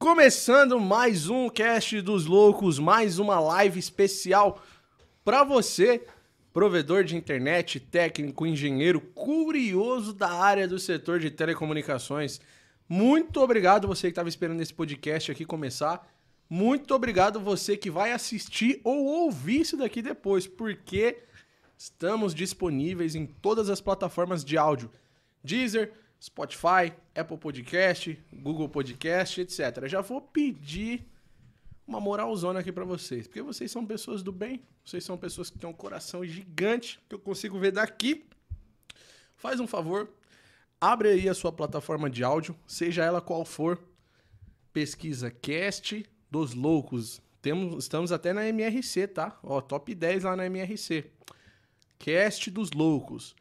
Começando mais um Cast dos Loucos, mais uma live especial para você, provedor de internet, técnico, engenheiro, curioso da área do setor de telecomunicações. Muito obrigado você que estava esperando esse podcast aqui começar. Muito obrigado você que vai assistir ou ouvir isso daqui depois, porque estamos disponíveis em todas as plataformas de áudio. Deezer, Spotify, Apple Podcast, Google Podcast, etc. Já vou pedir uma moralzona aqui para vocês, porque vocês são pessoas do bem, vocês são pessoas que têm um coração gigante, que eu consigo ver daqui. Faz um favor, abre aí a sua plataforma de áudio, seja ela qual for, pesquisa Cast dos Loucos. Temos, estamos até na MRC, tá? Ó, top 10 lá na MRC. Cast dos Loucos.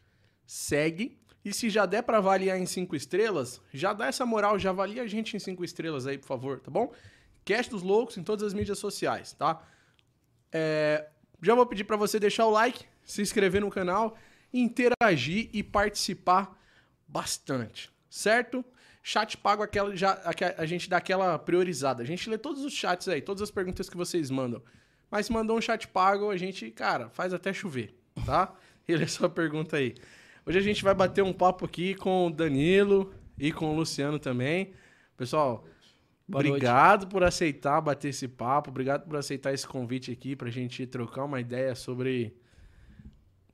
Segue e se já der para avaliar em 5 estrelas, já dá essa moral, já avalia a gente em 5 estrelas aí, por favor, tá bom? Cast dos Loucos em todas as mídias sociais, tá? É, já vou pedir para você deixar o like, se inscrever no canal, interagir e participar bastante, certo? Chat pago, aquela, já, a, a gente dá aquela priorizada. A gente lê todos os chats aí, todas as perguntas que vocês mandam. Mas se mandou um chat pago, a gente, cara, faz até chover, tá? E lê sua pergunta aí. Hoje a gente vai bater um papo aqui com o Danilo e com o Luciano também. Pessoal, Boa obrigado noite. por aceitar bater esse papo, obrigado por aceitar esse convite aqui pra gente trocar uma ideia sobre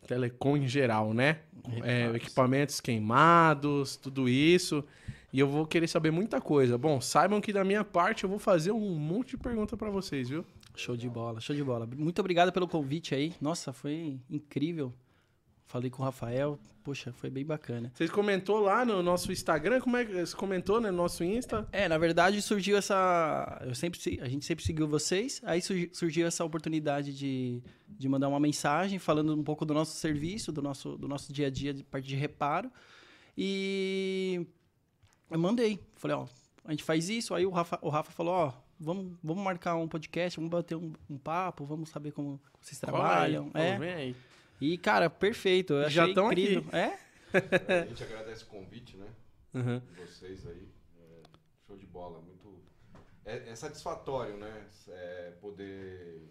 telecom em geral, né? É, equipamentos queimados, tudo isso. E eu vou querer saber muita coisa. Bom, saibam que da minha parte eu vou fazer um monte de pergunta para vocês, viu? Show de bola, show de bola. Muito obrigado pelo convite aí. Nossa, foi incrível. Falei com o Rafael, poxa, foi bem bacana. Vocês comentou lá no nosso Instagram? Como é que você comentou né, no nosso Insta? É, na verdade surgiu essa. Eu sempre, a gente sempre seguiu vocês, aí surgiu essa oportunidade de, de mandar uma mensagem falando um pouco do nosso serviço, do nosso, do nosso dia a dia de parte de reparo. E eu mandei. Falei, ó, a gente faz isso. Aí o Rafa, o Rafa falou, ó, vamos, vamos marcar um podcast, vamos bater um, um papo, vamos saber como vocês trabalham. Aí, é. Vem aí. E, cara, perfeito. Eu Já estão aqui. É? A gente agradece o convite, né? Uhum. Vocês aí. É, show de bola. Muito. É, é satisfatório, né? É poder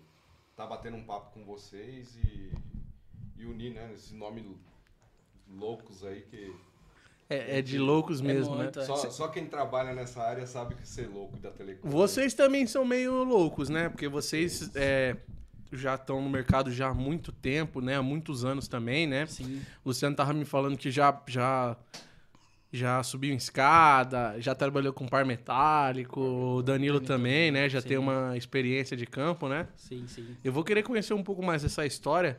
estar tá batendo um papo com vocês e, e unir, né? Esses nomes loucos aí que. É, é, de loucos é mesmo, né? É. Só, só, quem trabalha nessa área sabe que ser louco da telecom. Vocês também são meio loucos, né? Porque vocês é, já estão no mercado já há muito tempo, né? Há muitos anos também, né? Sim. O Luciano tava me falando que já, já, já subiu em escada, já trabalhou com par metálico, o Danilo também, né? Já sim. tem uma experiência de campo, né? Sim, sim. Eu vou querer conhecer um pouco mais dessa história.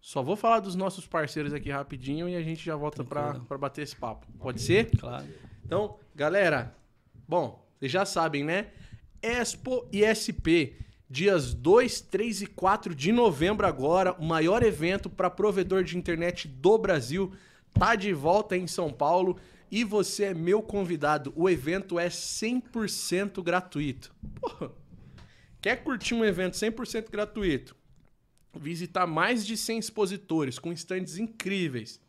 Só vou falar dos nossos parceiros aqui rapidinho e a gente já volta para bater esse papo. Pode ser? Claro. Então, galera, bom, vocês já sabem, né? Expo e SP dias 2, 3 e 4 de novembro agora, o maior evento para provedor de internet do Brasil, tá de volta em São Paulo e você é meu convidado. O evento é 100% gratuito. Porra. Quer curtir um evento 100% gratuito? Visitar mais de 100 expositores com estandes incríveis.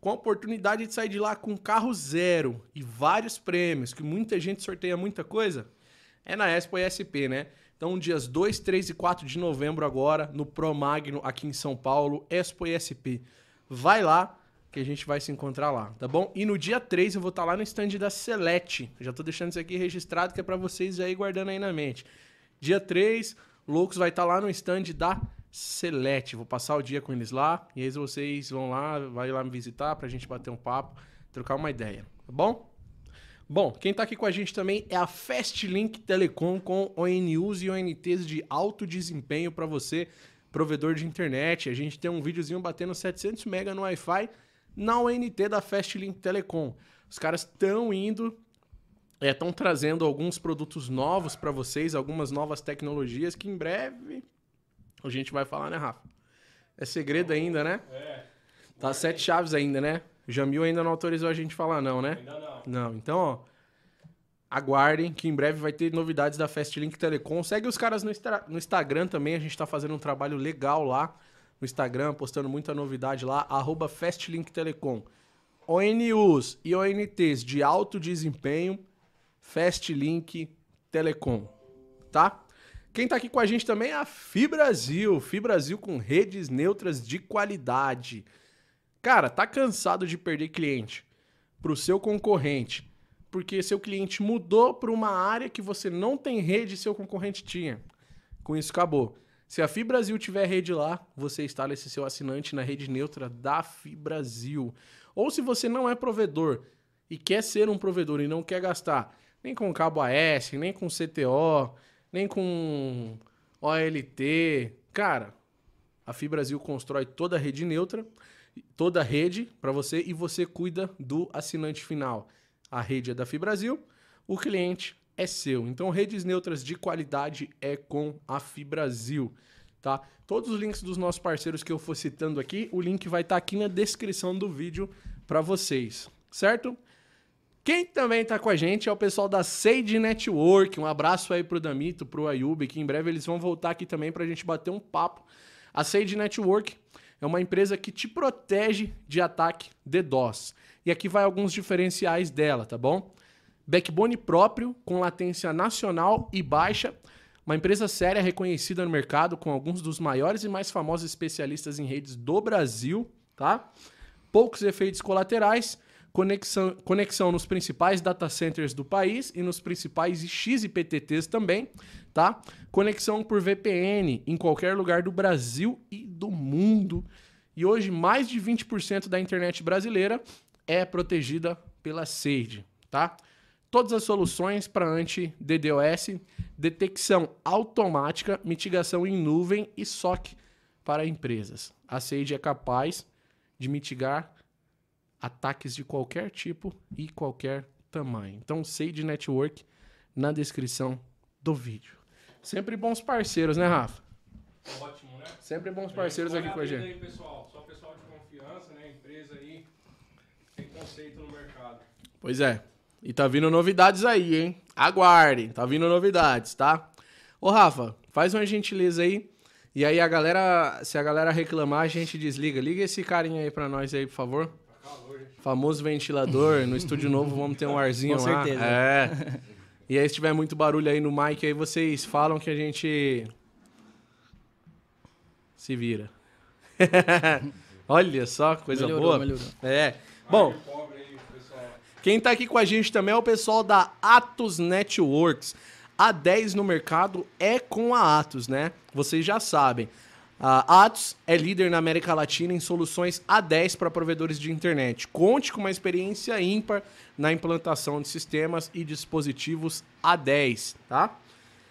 Com a oportunidade de sair de lá com carro zero e vários prêmios, que muita gente sorteia muita coisa, é na Expo ESP, né? Então, dias 2, 3 e 4 de novembro agora, no Pro Magno, aqui em São Paulo, Expo ESP. Vai lá, que a gente vai se encontrar lá, tá bom? E no dia 3 eu vou estar tá lá no stand da Select. Já tô deixando isso aqui registrado, que é para vocês ir guardando aí na mente. Dia 3, Loucos vai estar tá lá no stand da Select. Vou passar o dia com eles lá. E aí vocês vão lá, vai lá me visitar pra gente bater um papo, trocar uma ideia, tá bom? Bom, quem está aqui com a gente também é a Fastlink Telecom com ONUs e ONTs de alto desempenho para você, provedor de internet. A gente tem um videozinho batendo 700 MB no Wi-Fi na ONT da Fastlink Telecom. Os caras estão indo, estão é, trazendo alguns produtos novos para vocês, algumas novas tecnologias que em breve a gente vai falar, né, Rafa? É segredo ainda, né? É. Tá sete chaves ainda, né? Jamil ainda não autorizou a gente falar não, né? Ainda não. Não, então, ó, aguardem que em breve vai ter novidades da Fastlink Telecom. Segue os caras no, no Instagram também, a gente tá fazendo um trabalho legal lá no Instagram, postando muita novidade lá, arroba Fastlink Telecom. ONUs e ONTs de alto desempenho, Fastlink Telecom, tá? Quem tá aqui com a gente também é a Fibrasil, Fibrasil com redes neutras de qualidade. Cara, tá cansado de perder cliente pro seu concorrente, porque seu cliente mudou para uma área que você não tem rede e seu concorrente tinha. Com isso acabou. Se a Fibrasil tiver rede lá, você instala esse seu assinante na rede neutra da Fibrasil. Ou se você não é provedor e quer ser um provedor e não quer gastar nem com cabo AS, nem com CTO, nem com OLT. Cara, a Fibrasil constrói toda a rede neutra, toda a rede para você e você cuida do assinante final. A rede é da Fibrasil, o cliente é seu. Então, redes neutras de qualidade é com a Fibrasil, tá? Todos os links dos nossos parceiros que eu for citando aqui, o link vai estar tá aqui na descrição do vídeo para vocês, certo? Quem também está com a gente é o pessoal da Sage Network. Um abraço aí pro Damito, pro Ayub, que em breve eles vão voltar aqui também para a gente bater um papo. A Sage Network é uma empresa que te protege de ataque DDoS. E aqui vai alguns diferenciais dela, tá bom? Backbone próprio, com latência nacional e baixa. Uma empresa séria reconhecida no mercado, com alguns dos maiores e mais famosos especialistas em redes do Brasil, tá? Poucos efeitos colaterais conexão, conexão nos principais data centers do país e nos principais XIPTTs também, tá? Conexão por VPN em qualquer lugar do Brasil e do mundo. E hoje mais de 20% da internet brasileira é protegida pela Sage, tá? Todas as soluções para anti-DDoS, detecção automática, mitigação em nuvem e SOC para empresas. A Sage é capaz de mitigar ataques de qualquer tipo e qualquer tamanho. Então, Sage Network na descrição do vídeo. Sempre bons parceiros, né, Rafa? Ótimo, né? Sempre bons parceiros aqui com a gente. Aí, pessoal. Só pessoal de confiança, né? Empresa aí tem conceito no mercado. Pois é. E tá vindo novidades aí, hein? Aguardem, tá vindo novidades, tá? Ô, Rafa, faz uma gentileza aí. E aí a galera, se a galera reclamar, a gente desliga. Liga esse carinha aí pra nós aí, por favor. Famoso ventilador. No estúdio novo vamos ter um arzinho Com lá. certeza. É. E aí, se tiver muito barulho aí no mic, aí vocês falam que a gente. Se vira. Olha só, coisa Melhorou, boa. melhorou. É. Bom, quem tá aqui com a gente também é o pessoal da Atos Networks. A 10 no mercado é com a Atos, né? Vocês já sabem. Atos é líder na América Latina em soluções A10 para provedores de internet. Conte com uma experiência ímpar na implantação de sistemas e dispositivos A10, tá?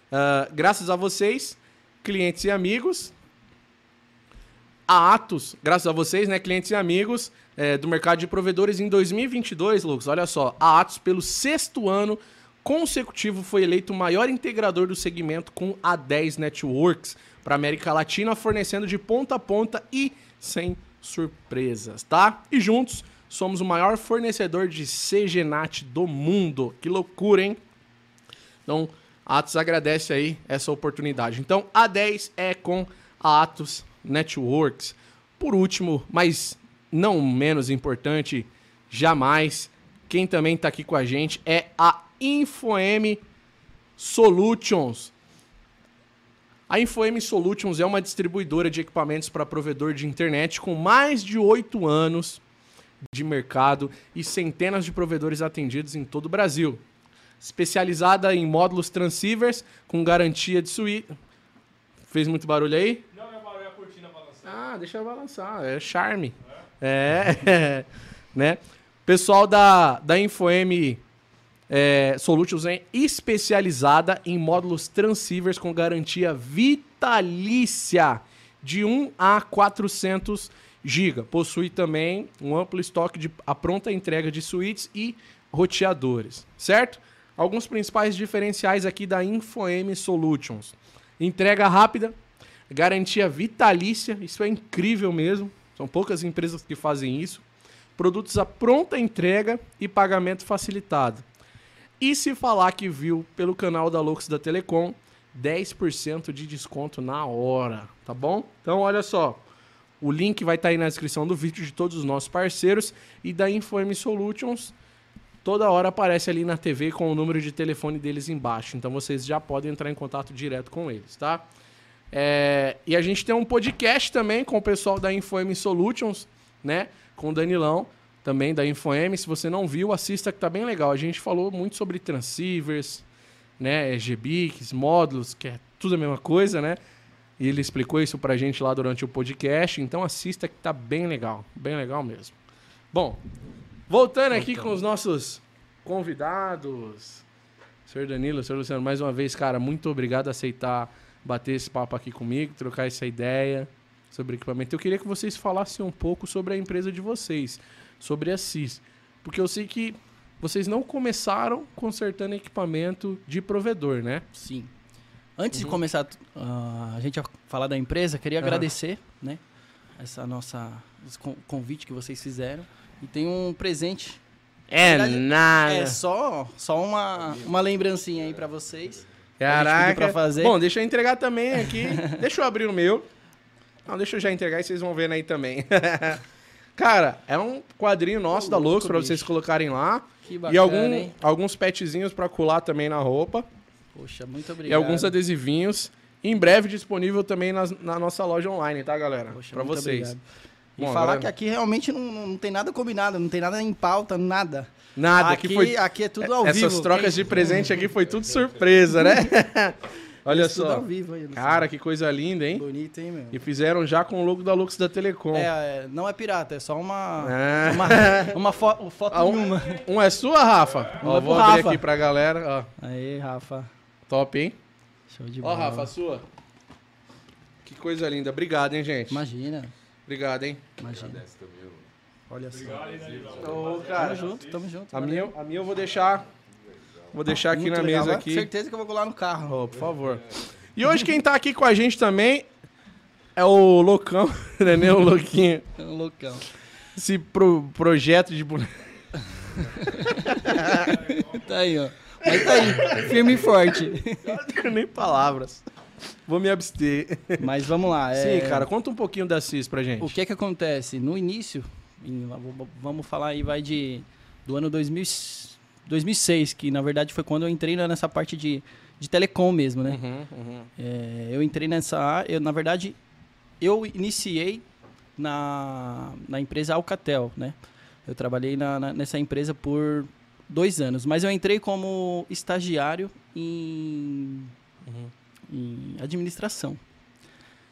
Ah, graças a vocês, clientes e amigos, a Atos, graças a vocês, né, clientes e amigos é, do mercado de provedores em 2022, Lucas, olha só, a Atos pelo sexto ano consecutivo foi eleito o maior integrador do segmento com a 10 Networks para América Latina, fornecendo de ponta a ponta e sem surpresas, tá? E juntos somos o maior fornecedor de CGNAT do mundo. Que loucura, hein? Então, Atos agradece aí essa oportunidade. Então, a 10 é com a Atos Networks. Por último, mas não menos importante, jamais, quem também está aqui com a gente é a InfoM Solutions. A InfoM Solutions é uma distribuidora de equipamentos para provedor de internet com mais de oito anos de mercado e centenas de provedores atendidos em todo o Brasil. Especializada em módulos transceivers com garantia de suíte. Fez muito barulho aí? Não, é barulho, é a cortina balançando. Ah, deixa eu balançar, é charme. É, né? Pessoal da, da InfoM é, Solutions é especializada em módulos transceivers com garantia vitalícia de 1 a 400 GB. Possui também um amplo estoque de a pronta entrega de suítes e roteadores, certo? Alguns principais diferenciais aqui da InfoM Solutions. Entrega rápida, garantia vitalícia, isso é incrível mesmo. São poucas empresas que fazem isso. Produtos a pronta entrega e pagamento facilitado. E se falar que viu pelo canal da Lux da Telecom, 10% de desconto na hora, tá bom? Então olha só, o link vai estar aí na descrição do vídeo de todos os nossos parceiros e da Inform Solutions. toda hora aparece ali na TV com o número de telefone deles embaixo. Então vocês já podem entrar em contato direto com eles, tá? É, e a gente tem um podcast também com o pessoal da InfoM Solutions, né? Com o Danilão, também da InfoM. Se você não viu, assista que tá bem legal. A gente falou muito sobre transceivers, né? GBICs, módulos, que é tudo a mesma coisa, né? E ele explicou isso pra gente lá durante o podcast. Então assista que tá bem legal. Bem legal mesmo. Bom, voltando aqui com os nossos convidados. Senhor Danilo, senhor Luciano, mais uma vez, cara, muito obrigado por aceitar bater esse papo aqui comigo, trocar essa ideia sobre equipamento. Eu queria que vocês falassem um pouco sobre a empresa de vocês, sobre a CIS. Porque eu sei que vocês não começaram consertando equipamento de provedor, né? Sim. Antes de começar uh, a gente a falar da empresa, queria Aham. agradecer, né? Essa nossa esse con- convite que vocês fizeram. E tem um presente. É verdade, nada. É só, só uma, uma lembrancinha aí pra vocês. Caraca. pra fazer. Bom, deixa eu entregar também aqui. deixa eu abrir o meu. Não, deixa eu já entregar e vocês vão vendo aí também. Cara, é um quadrinho nosso da Loucos pra vocês colocarem lá. Que e bacana, algum, hein? alguns petzinhos pra colar também na roupa. Poxa, muito obrigado. E alguns adesivinhos. Em breve disponível também nas- na nossa loja online, tá, galera? Muito vocês. obrigado. E Bom, falar agora- que aqui realmente não, não tem nada combinado, não tem nada em pauta, nada. Nada, aqui, que foi. aqui é tudo ao Essas vivo. trocas de presente aqui foi tudo surpresa, né? Olha só. ao vivo aí. Cara, que coisa linda, hein? Bonito, hein, meu? E fizeram já com o logo da Lux da Telecom. É, é, não é pirata, é só uma. Ah. Uma, uma fo- foto Ah, um, uma. um é sua, Rafa? Um Ó, é vou abrir Rafa. aqui pra galera. Ó, Aí, Rafa. top, hein? Show de Ó, bola. Rafa, a sua. Que coisa linda. Obrigado, hein, gente? Imagina, Obrigado, hein? imagina. Olha só. Obrigado. Ô, Tamo cara. junto, tamo junto. A minha, a minha eu vou deixar. Vou deixar aqui Muito na legal. mesa aqui. Certeza que eu vou colar no carro. Ó, por favor. E hoje quem tá aqui com a gente também é o Loucão, né? nem o Louquinho. É um loucão. Esse pro- projeto de boneco. Tá aí, ó. Mas tá aí, firme e forte. Não tenho nem palavras. Vou me abster. Mas vamos lá. é- Sim, cara, conta um pouquinho da CIS pra gente. O que é que acontece? No início, vamos falar aí, vai de do ano 2000, 2006, que na verdade foi quando eu entrei nessa parte de, de telecom mesmo, né? Uhum, uhum. É, eu entrei nessa área, eu, na verdade, eu iniciei na, na empresa Alcatel, né? Eu trabalhei na- na- nessa empresa por dois anos, mas eu entrei como estagiário em, Uhum. em administração.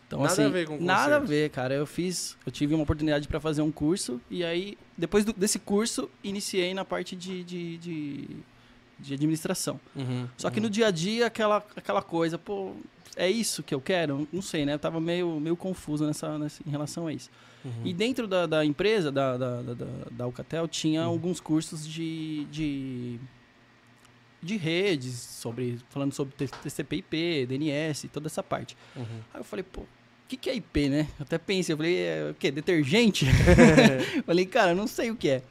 Então, Nada assim, a ver com Nada a ver, cara. Eu fiz, eu tive uma oportunidade para fazer um curso e aí, depois do- desse curso, iniciei na parte de, de, de, de administração. Uhum, Só que no dia a dia, aquela, aquela coisa, pô, é isso que eu quero? Não sei, né? Eu tava meio, meio confuso nessa, nessa, em relação a isso. uhum. E dentro da, da empresa, da, da, da, da- Alcatel, tinha Uhum. alguns cursos de, de, de redes, sobre, falando sobre TCP/IP, DNS, toda essa parte. Uhum. Aí eu falei, pô, que, que é IP, né? Eu até pensei, eu falei, é o quê? Detergente? falei, cara, não sei o que é.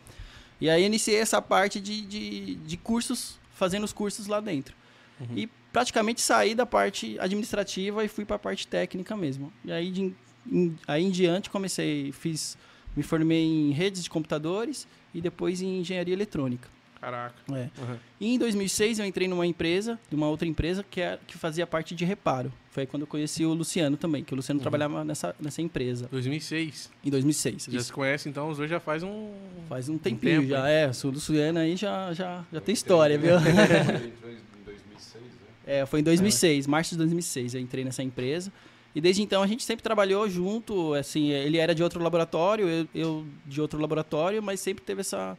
E aí iniciei essa parte de, de, de cursos, fazendo os cursos lá dentro. Uhum. E praticamente saí da parte administrativa e fui para a parte técnica mesmo. E aí, de, em, aí em diante comecei, fiz, me formei em redes de computadores e depois em engenharia eletrônica. Caraca. É. Uhum. E em 2006 eu entrei numa empresa, de uma outra empresa que, é, que fazia parte de reparo. Foi aí quando eu conheci o Luciano também, que o Luciano trabalhava nessa, nessa empresa, 2006. em 2006. Você já Isso. se conhece, então, os dois já faz um... Faz um tempinho tempo, já, é. O Luciano aí já, já, já tem história, viu? Em 2006, né? É, foi em 2006, março de 2006, eu entrei nessa empresa. E desde então a gente sempre trabalhou junto, assim, ele era de outro laboratório, eu, eu de outro laboratório, mas sempre teve essa,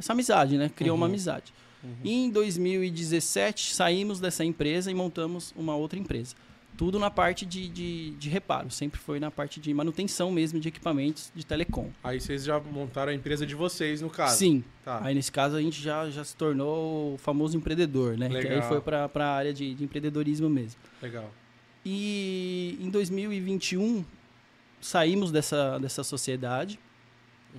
essa amizade, né? Criou uma Uhum. amizade. E em 2017 saímos dessa empresa e montamos uma outra empresa. Tudo na parte de, de, de reparo, sempre foi na parte de manutenção mesmo de equipamentos de telecom. Aí vocês já montaram a empresa de vocês, no caso. Sim, Tá. Aí, nesse caso, a gente já, já se tornou o famoso empreendedor, né? Que aí Legal. foi para a área de, de empreendedorismo mesmo. Legal. E em 2021, saímos dessa, dessa sociedade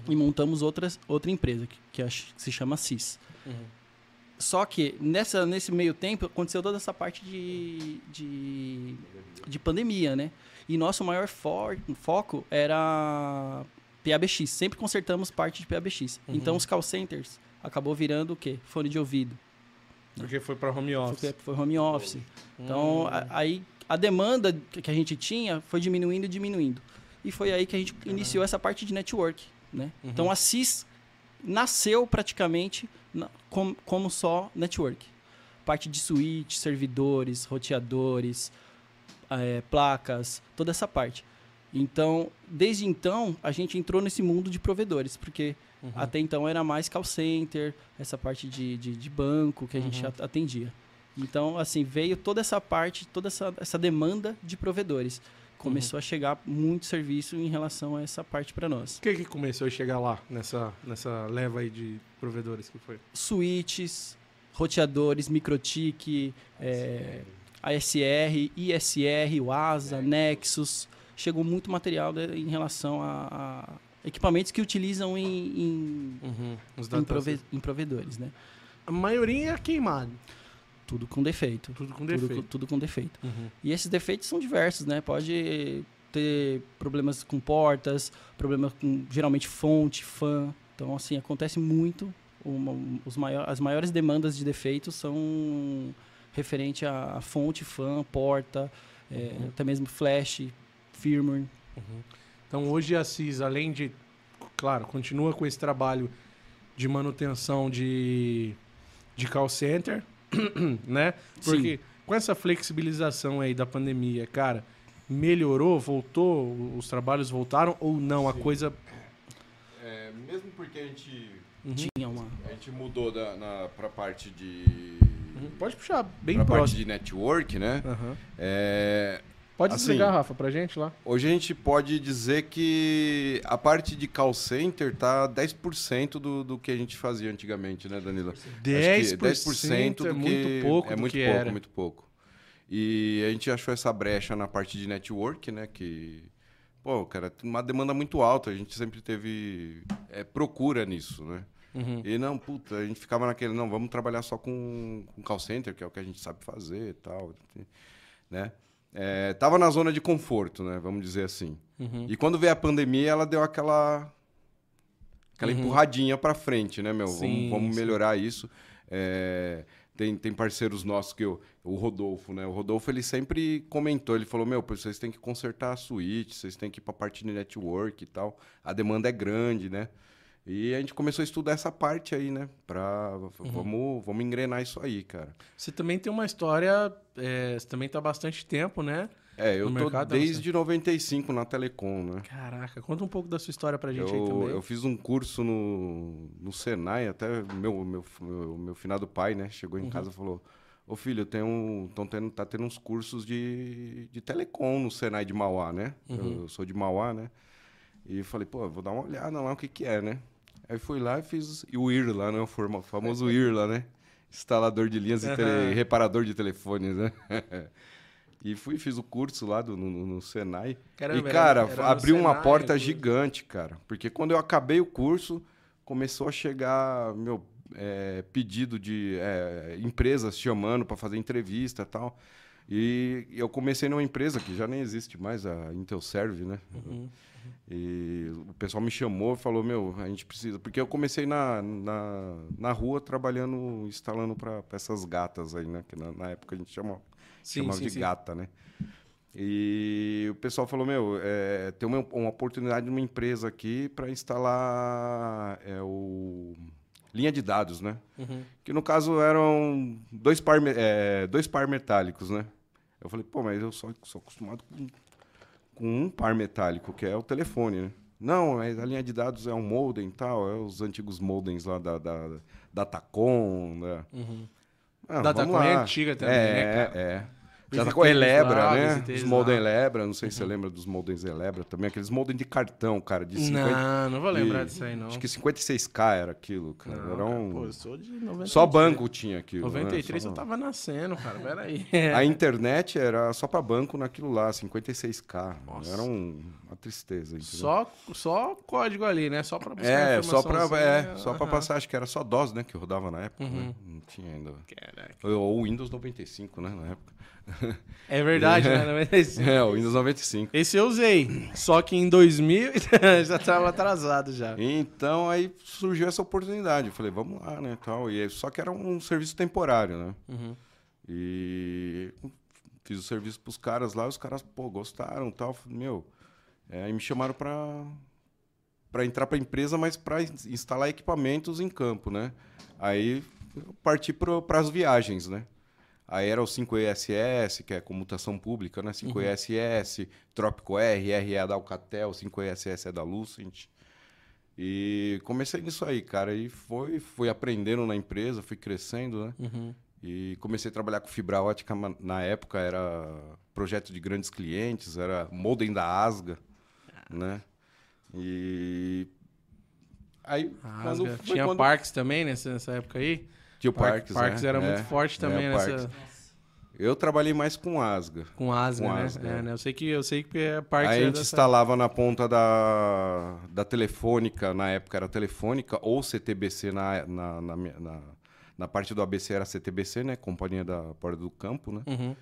e montamos outras, outra empresa, que, que ach- que se chama CIS. Uhum. Só que nessa, nesse meio tempo aconteceu toda essa parte de, de, de pandemia, né? E nosso maior for- foco era PABX. Sempre consertamos parte de PABX. Uhum. Então os call centers acabou virando o quê? Fone de ouvido. Porque foi para home office. Foi home office. Então, a- aí a demanda que a gente tinha foi diminuindo e diminuindo. E foi aí que a gente iniciou essa parte de network, né? Então, a CIS nasceu praticamente na- com- como só network. Parte de switch, servidores, roteadores, eh, placas, toda essa parte. Então, desde então, a gente entrou nesse mundo de provedores, porque até então era mais call center, essa parte de, de, de banco que a gente at- atendia. Então, assim, veio toda essa parte, toda essa, essa demanda de provedores. Começou a chegar muito serviço em relação a essa parte para nós. O que que começou a chegar lá, nessa, nessa leva aí de provedores que foi? Switches, roteadores, microtik, é, ASR, ISR, WASA, Nexus. Chegou muito material de- em relação a, a equipamentos que utilizam em, em, Os em, prove- em provedores, né? A maioria é queimado. Tudo com defeito. Tudo com Tudo, defeito. com- tudo com defeito. Uhum. E esses defeitos são diversos, né? Pode ter problemas com portas, problemas com geralmente fonte, fã. Então, assim, acontece muito. Uma- os maior, as maiores demandas de defeitos são referente a, a fonte, fã, porta, é, até mesmo flash, firmware. Então hoje a CIS, além de, claro, continua com esse trabalho de manutenção de, de call center, né? Porque com essa flexibilização aí da pandemia, cara, melhorou, voltou, os trabalhos voltaram ou não? A Sim. coisa. É, mesmo porque a gente, Tinha uma. a gente mudou da, na, pra parte de. Pode puxar bem pra parte próximo. de network, né? Aham. É, Pode Assim, desligar, Rafa, pra gente lá. Hoje a gente pode dizer que a parte de call center tá 10% do, do que a gente fazia antigamente, né, Danilo? Acho que 10%, do é que- muito pouco É muito que pouco, era. muito pouco. E a gente achou essa brecha na parte de network, né, que pô, cara, uma demanda muito alta, a gente sempre teve é, procura nisso, né? Uhum. E não, puta, a gente ficava naquele, não, vamos trabalhar só com, com call center, que é o que a gente sabe fazer e tal, né? É, tava na zona de conforto, né? Vamos dizer assim. Uhum. E quando veio a pandemia, ela deu aquela aquela empurradinha pra frente, né, meu? Uhum. Sim, vamos vamos melhorar isso. É, tem, tem parceiros nossos que eu, o Rodolfo, né? O Rodolfo ele sempre comentou, ele falou: "Meu, vocês têm que consertar a suíte, vocês têm que ir pra parte de network e tal. A demanda é grande, né?" E a gente começou a estudar essa parte aí, né? Pra. Uhum. Vamos, vamos engrenar isso aí, cara. Você também tem uma história. é, você também tá há bastante tempo, né? É, eu No tô mercado, desde 95 na Telecom, né? Caraca, conta um pouco da sua história pra gente aí Eu, também. eu fiz um curso no, no Senai, até meu, meu, meu, meu finado pai, né? Chegou Uhum. em casa e falou: Ô filho, tem um, tão tendo, tá tendo uns cursos de, de telecom no Senai de Mauá, né? Uhum. Eu, eu sou de Mauá, né? E eu falei, pô, vou dar uma olhada lá o que que é, né? Aí fui lá e fiz e o IR lá, né? O famoso IR lá, né? Instalador de linhas e tele- reparador de telefones, né? e fui fiz o curso lá do, no, no Senai. Caramba, e, era- cara, era no abriu uma Senai, porta gigante, cara. Porque quando eu acabei o curso, começou a chegar, meu, é, pedido de é, empresas chamando para fazer entrevista e tal. E eu comecei numa empresa que já nem existe mais, a Intelserve, né? Uhum. E o pessoal me chamou e falou, meu, a gente precisa... Porque eu comecei na, na, na rua trabalhando, instalando para essas gatas aí, né? Que na, na época a gente chamava, Sim, chamava sim, de sim. gata, né? E o pessoal falou, meu, é, tem uma, uma oportunidade numa empresa aqui para instalar é, o linha de dados, né? Uhum. Que no caso eram dois par, é, dois par metálicos, né? Eu falei, pô, mas eu só sou acostumado com, com um par metálico, que é o telefone, né? Não, a linha de dados é um modem e tal, é os antigos modems lá da, da, da Tacom, da... Uhum. Ah, Datacom é antiga também, é, né, cara? É, Visitei Datacom eles Elebra, lá, né? Os. Uhum. Elebra, não sei se você lembra dos modems Elebra também, aqueles modem de cartão, cara, de 50... Não, não vou lembrar de- disso aí, não. Acho que 56k era aquilo, cara. Não, era cara, um... pô, eu sou de 93. Só banco tinha aquilo. né? 93 Só- eu tava nascendo, cara. Peraí. A internet era só pra banco naquilo lá, 56k. Nossa. Era um- uma tristeza, entendeu? Só, só código ali, né? Só pra buscar É, só pra, informaçãozinha. é, só pra passar, acho que era só DOS, né, que rodava na época, Uhum. né? Não tinha ainda. Caraca. Ou Windows 95, né, na época. É verdade, né? 95. É, o Windows 95. Esse eu usei, só que em 2000 já tava atrasado já. Então aí surgiu essa oportunidade. Eu falei, vamos lá, né? Tal. E aí, só que era um serviço temporário, né? Uhum. E fiz o serviço pros caras lá, os caras, pô, gostaram tal. Falei, Meu, é, aí me chamaram pra, pra entrar pra empresa, mas pra instalar equipamentos em campo, né? Aí eu parti pro, pras viagens, né? Aí era o 5ESS, que é comutação pública, né? 5ESS, Trópico R, RE da Alcatel, 5ESS é da Lucent. E comecei nisso aí, cara. E foi, fui aprendendo na empresa, fui crescendo, né? Uhum. E comecei a trabalhar com fibra ótica na época, era projeto de grandes clientes, era modem da Asga, né? E aí Rasga. foi Tinha quando- Parks também nessa, nessa época aí? Tinha o Par- Parks, Parks né? era É, muito forte também é, nessa. Eu trabalhei mais com Asga. com Asga, Com né? Asga, É, é. né? Eu sei que eu sei que é Parks Aí a é gente dessa- instalava na ponta da, da telefônica, na época era telefônica, ou CTBC na, na, na, na, na parte do ABC era CTBC, né? Companhia da Porta do Campo, né? Uhum.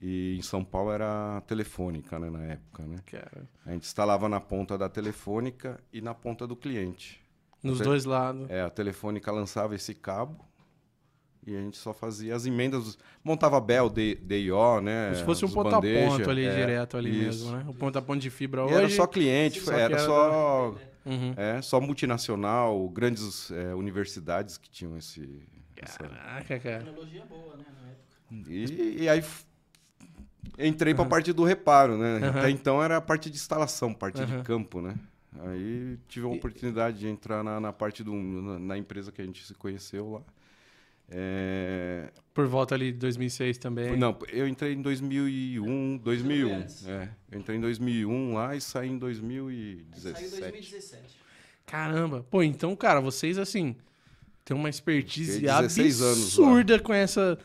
E em São Paulo era telefônica, né? Na época, né? Cara, A gente instalava na ponta da telefônica e na ponta do cliente. nos Você- dois lados. É, a telefônica lançava esse cabo e a gente só fazia as emendas, montava Bell, D- DIO, né? Como se fosse um ponto a ponto bandeja, ali, é, direto ali isso. mesmo, né? O ponto a ponto de fibra E hoje. era só cliente, Só era, era só, Uhum. é, só multinacional, grandes é, universidades que tinham esse. essa- Caraca, cara. Tecnologia boa, né, na época. E, e aí entrei para a parte do reparo, né? Aham. Até então era a parte de instalação, parte de campo, né? Aí tive a oportunidade de entrar na, na parte do na, na empresa que a gente se conheceu lá. É, Por volta ali de 2006 também. não, eu entrei em 2001, 2001. antes. É, eu entrei em 2001 lá e saí em Saiu em 2017. 2017. Caramba. Pô, então, cara, vocês assim têm uma expertise Fiquei 16 anos lá. absurda com essa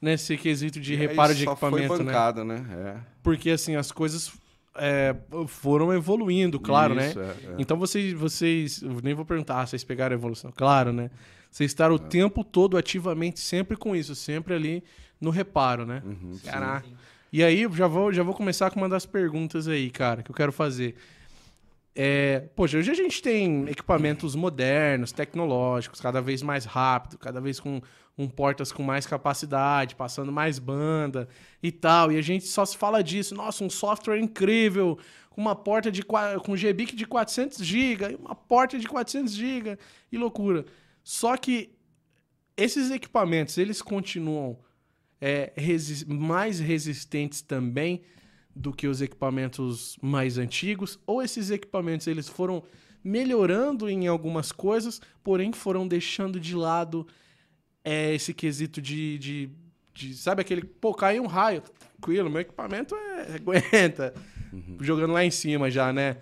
nesse quesito de E reparo de equipamento, foi né? bancada, né? É. Porque assim as coisas é, foram evoluindo, claro, Isso, né? é, é. Então vocês, vocês, eu nem vou perguntar, ah, vocês pegaram a evolução, claro, né? Vocês É. estaram o tempo todo ativamente sempre com isso, sempre ali no reparo, né? Uhum. Caraca. E aí, eu já vou, já vou começar com uma das perguntas aí, cara, que eu quero fazer. É, poxa, hoje a gente tem equipamentos modernos, tecnológicos, cada vez mais rápido, cada vez com um portas com mais capacidade, passando mais banda e tal. E a gente só se fala disso. Nossa, um software incrível, com uma porta de com GBIC de 400 GB, uma porta de 400 GB, e loucura. Só que esses equipamentos, eles continuam é, resi- mais resistentes também do que os equipamentos mais antigos? Ou esses equipamentos eles foram melhorando em algumas coisas, porém foram deixando de lado é, esse quesito de, de, de- Sabe aquele. Pô, caiu um raio. Tranquilo, meu equipamento é, aguenta. Jogando lá em cima já, né?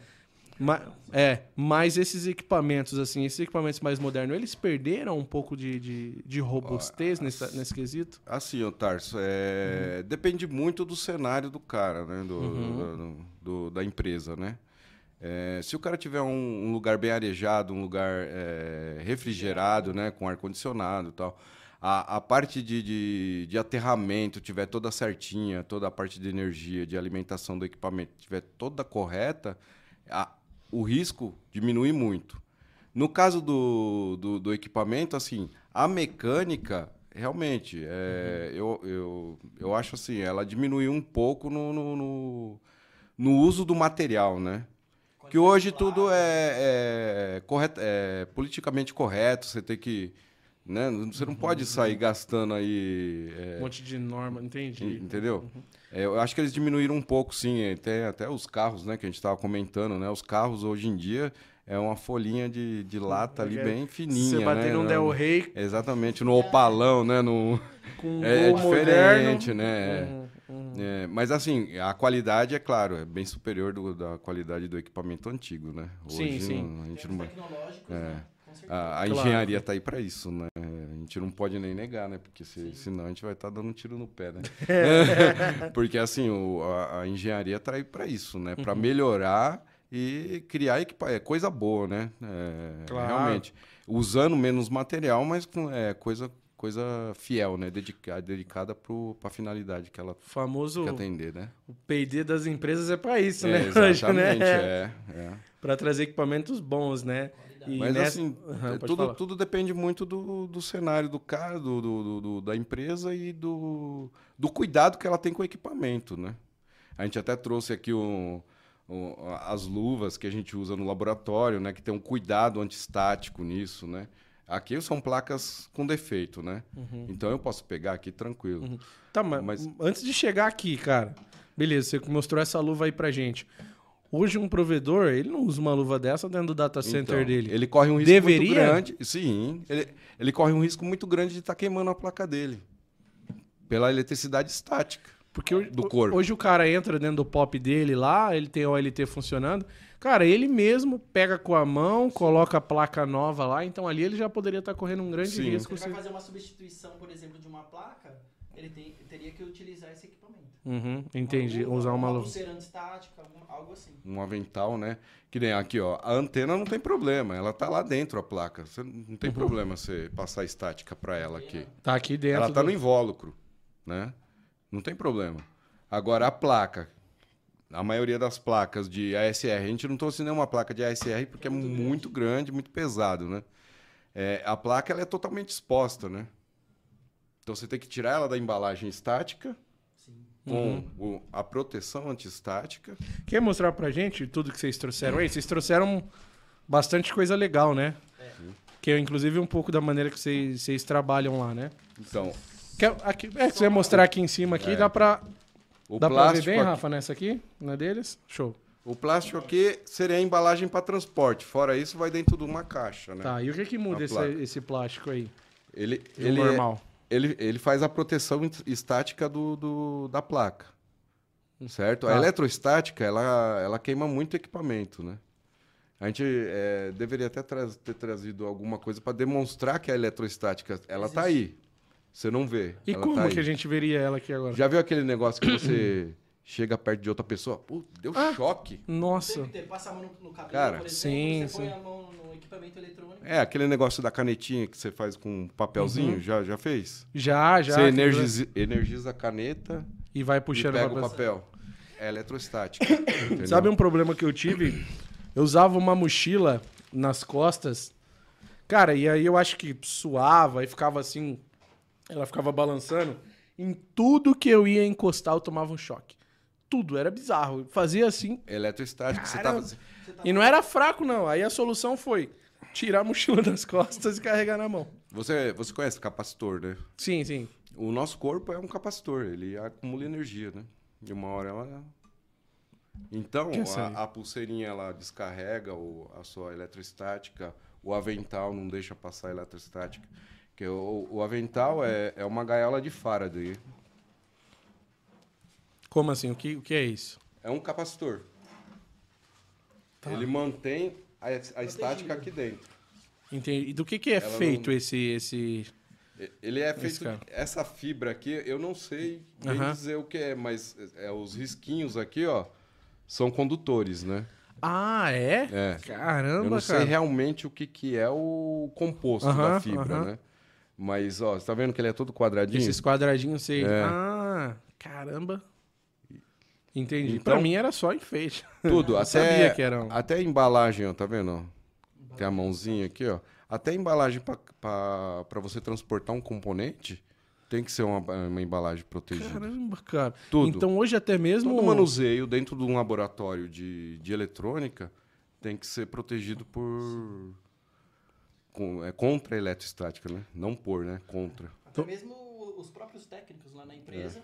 Ma- é, mas esses equipamentos, assim, esses equipamentos mais modernos, eles perderam um pouco de, de, de robustez nessa, nesse quesito? Assim, Tarso, é, depende muito do cenário do cara, né? Do, Uhum. do- do- da empresa, né? É, se o cara tiver um, um lugar bem arejado, um lugar é, refrigerado, né? Com ar-condicionado e tal, a, a parte de, de, de aterramento tiver toda certinha, toda a parte de energia, de alimentação do equipamento tiver toda correta, a- o risco diminui muito. No caso do, do, do equipamento, assim, a mecânica, realmente, é, eu, eu, eu acho assim, ela diminuiu um pouco no, no, no, no uso do material, né? Que hoje tudo é, é, correto, é politicamente correto, você tem que... Né? Você não pode sair gastando aí... é, Um monte de norma, entendi. Entendeu? É, eu acho que eles diminuíram um pouco, sim. Até, até os carros, né, que a gente estava comentando, né? Os carros hoje em dia é uma folhinha de, de lata ali É, bem fininha, você bater né? num No- Del Rey Exatamente, no opalão, né? No... com um É, é diferente, moderno, né? Uhum, uhum. É, mas assim, a qualidade, é claro, é bem superior do- da qualidade do equipamento antigo, né? Sim, Hoje sim. não- a gente não... tecnológicos, É. né? A, a Claro. engenharia tá aí para isso, né? A gente não pode nem negar, né? Porque se, senão a gente vai estar dando um tiro no pé, né? Porque assim, o- a, a engenharia tá aí para isso, né? Para melhorar e criar equipa é coisa boa, né? É, Claro. Realmente. Usando menos material, mas com é, coisa, coisa fiel, né? Dedicada, dedicada para a finalidade que ela O famoso quer atender, né? o P&D das empresas é para isso, É, né? Hoje, exatamente, né? é, é. Para trazer equipamentos bons, né? E Mas nessa- assim, pode tudo, tudo depende muito do, do cenário do cara, do, do- do- do- da empresa e do, do cuidado que ela tem com o equipamento, né? A gente até trouxe aqui o, o- as luvas que a gente usa no laboratório, né? Que tem um cuidado antistático nisso, né? Aqui são placas com defeito, né? Uhum. Então eu posso pegar aqui tranquilo. Tá, mas, Mas- antes de chegar aqui, cara, beleza, você mostrou essa luva aí pra gente. Hoje um provedor, ele não usa uma luva dessa dentro do data center Então, dele. Ele corre um risco muito Deveria? grande. Sim, ele, ele corre um risco muito grande de estar queimando a placa dele. Pela eletricidade estática. Porque hoje, do corpo. hoje o cara entra dentro do pop dele lá, ele tem o OLT funcionando. Cara, ele mesmo pega com a mão, coloca a placa nova lá, então ali ele já poderia estar correndo um grande Sim. risco. Se ele vai fazer uma substituição, por exemplo, de uma placa, ele tem- teria que utilizar esse equipamento. Uhum, entendi. Uma Usar uma pulseira antistática, algo assim. Um avental, né? Que nem aqui, ó. A antena não tem problema. Ela tá lá dentro, a placa. Você não tem problema você passar estática para ela aqui. Tá aqui dentro. Ela tá do- no invólucro, né? Não tem problema. Agora, a placa, a maioria das placas de ASR, a gente não trouxe nenhuma placa de ASR porque é muito, grande, muito pesado, né? É, a placa ela é totalmente exposta, né? Então você tem que tirar ela da embalagem estática Com o- a proteção antiestática. Quer mostrar pra gente tudo que vocês trouxeram aí? Vocês trouxeram bastante coisa legal, né? Que é inclusive um pouco da maneira que vocês, vocês trabalham lá, né? Então, Quer, aqui, é, você mostrar aqui em cima aqui, dá pra, o dá pra ver bem, aqui, Rafa, nessa aqui? Na deles? Show. o plástico aqui seria a embalagem para transporte. Fora isso, vai dentro de uma caixa, né? Tá, e o que que muda esse, esse plástico aí? Ele, ele, é- normal? Ele, ele faz a proteção est- estática do, do- da placa. Certo? Tá. A eletrostática, ela, ela queima muito equipamento, né? A gente é, deveria até tra- ter trazido alguma coisa para demonstrar que a eletrostática, ela tá aí. Você não vê. E como tá que a gente veria ela aqui agora? Já viu aquele negócio que você chega perto de outra pessoa? Pô, deu Ah. choque. Nossa. Tem ter, passa a mão no, no cabelo, Cara, por exemplo, sim, você põe sim. a mão no equipamento eletrônico. É, aquele negócio da canetinha que você faz com papelzinho, Uhum. já, já fez? Já, já. você energiza, energiza a caneta E vai e puxando pega pra o papel. É eletrostática. Sabe um problema que eu tive? Eu usava uma mochila nas costas. Cara, e aí eu acho que suava e ficava assim. Ela ficava balançando. Em tudo que eu ia encostar, eu tomava um choque. Tudo, era bizarro. Fazia assim. Você Caramba. tava... Você tá E não era fraco, não. Aí a solução foi tirar a mochila das costas e carregar na mão. Você, você conhece capacitor, né? Sim, sim. O nosso corpo é um capacitor, ele acumula energia, né? E uma hora ela. Então, a, a pulseirinha ela descarrega o, a sua eletrostática, o avental não deixa passar a eletrostática. Que o, o avental é, é uma gaiola de Faraday. Como assim? O que, o que é isso? É um capacitor. Tá. Ele mantém a, a estática aqui dentro. Entendi. E do que, que é Ela feito não- esse, esse. Ele é feito. Essa fibra aqui, eu não sei bem Aham. dizer o que é, mas é, os risquinhos aqui, ó, são condutores, né? Ah, é? É. Caramba, eu não sei cara. realmente o que, que é o composto Aham, da fibra, aham. né? Mas, ó, você tá vendo que ele é todo quadradinho? Esses quadradinhos você. É. Ah, caramba. Entendi. Então- pra mim era só enfeite. Tudo, até, sabia que era um- até a embalagem, ó, tá vendo? Tem a mãozinha aqui, ó. Até a embalagem para você transportar um componente tem que ser uma, uma embalagem protegida. Caramba, cara. Tudo. Então hoje até mesmo. Todo manuseio dentro de um laboratório de, de eletrônica tem que ser protegido por. Com, é contra a eletrostática, né? Não por, né? Contra. Até mesmo os próprios técnicos lá na empresa,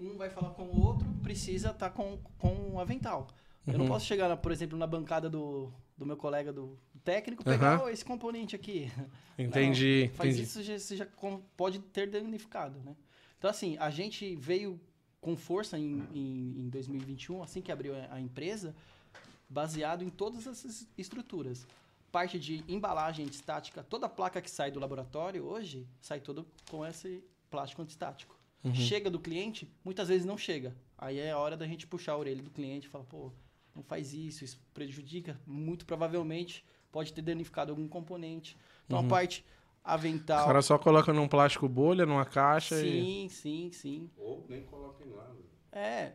um vai falar com o outro, precisa estar com, com um avental. Eu Uhum. não posso chegar, por exemplo, na bancada do, do meu colega do técnico, pegar Aham. "Ó, esse componente aqui. Entendi, Não, faz entendi. isso, já, você já pode ter danificado, né? Então, assim, a gente veio com força em, em, em 2021, assim que abriu a, empresa, baseado em todas essas estruturas. Parte de embalagem estática, toda a placa que sai do laboratório hoje, sai toda com esse plástico antistático. Uhum. Chega do cliente, muitas vezes não chega. Aí é a hora da gente puxar a orelha do cliente e falar, pô, não faz isso, isso prejudica, muito provavelmente pode ter danificado algum componente. Então Uhum. a parte avental. O cara só coloca num plástico bolha, numa caixa e. Sim, sim, sim. Ou nem coloquem lá. É,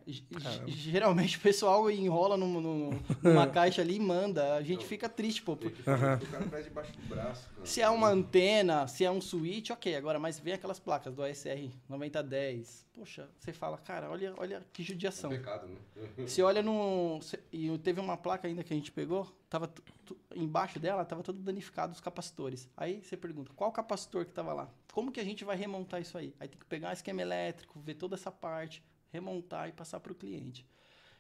geralmente o pessoal enrola num- num- numa caixa ali e manda. A gente fica triste, pô. O cara traz debaixo do braço. Cara. Se é uma antena, se é um switch, ok. Agora, mas vem aquelas placas do ASR 9010. Poxa, você fala, cara, olha, olha que É judiação. pecado, né? Você olha no. cê- E teve uma placa ainda que a gente pegou, tava embaixo dela, tava todo danificado os capacitores. Aí você pergunta, qual capacitor que tava lá? Como que a gente vai remontar isso aí? Aí tem que pegar esquema elétrico, ver toda essa parte, remontar e passar para o cliente.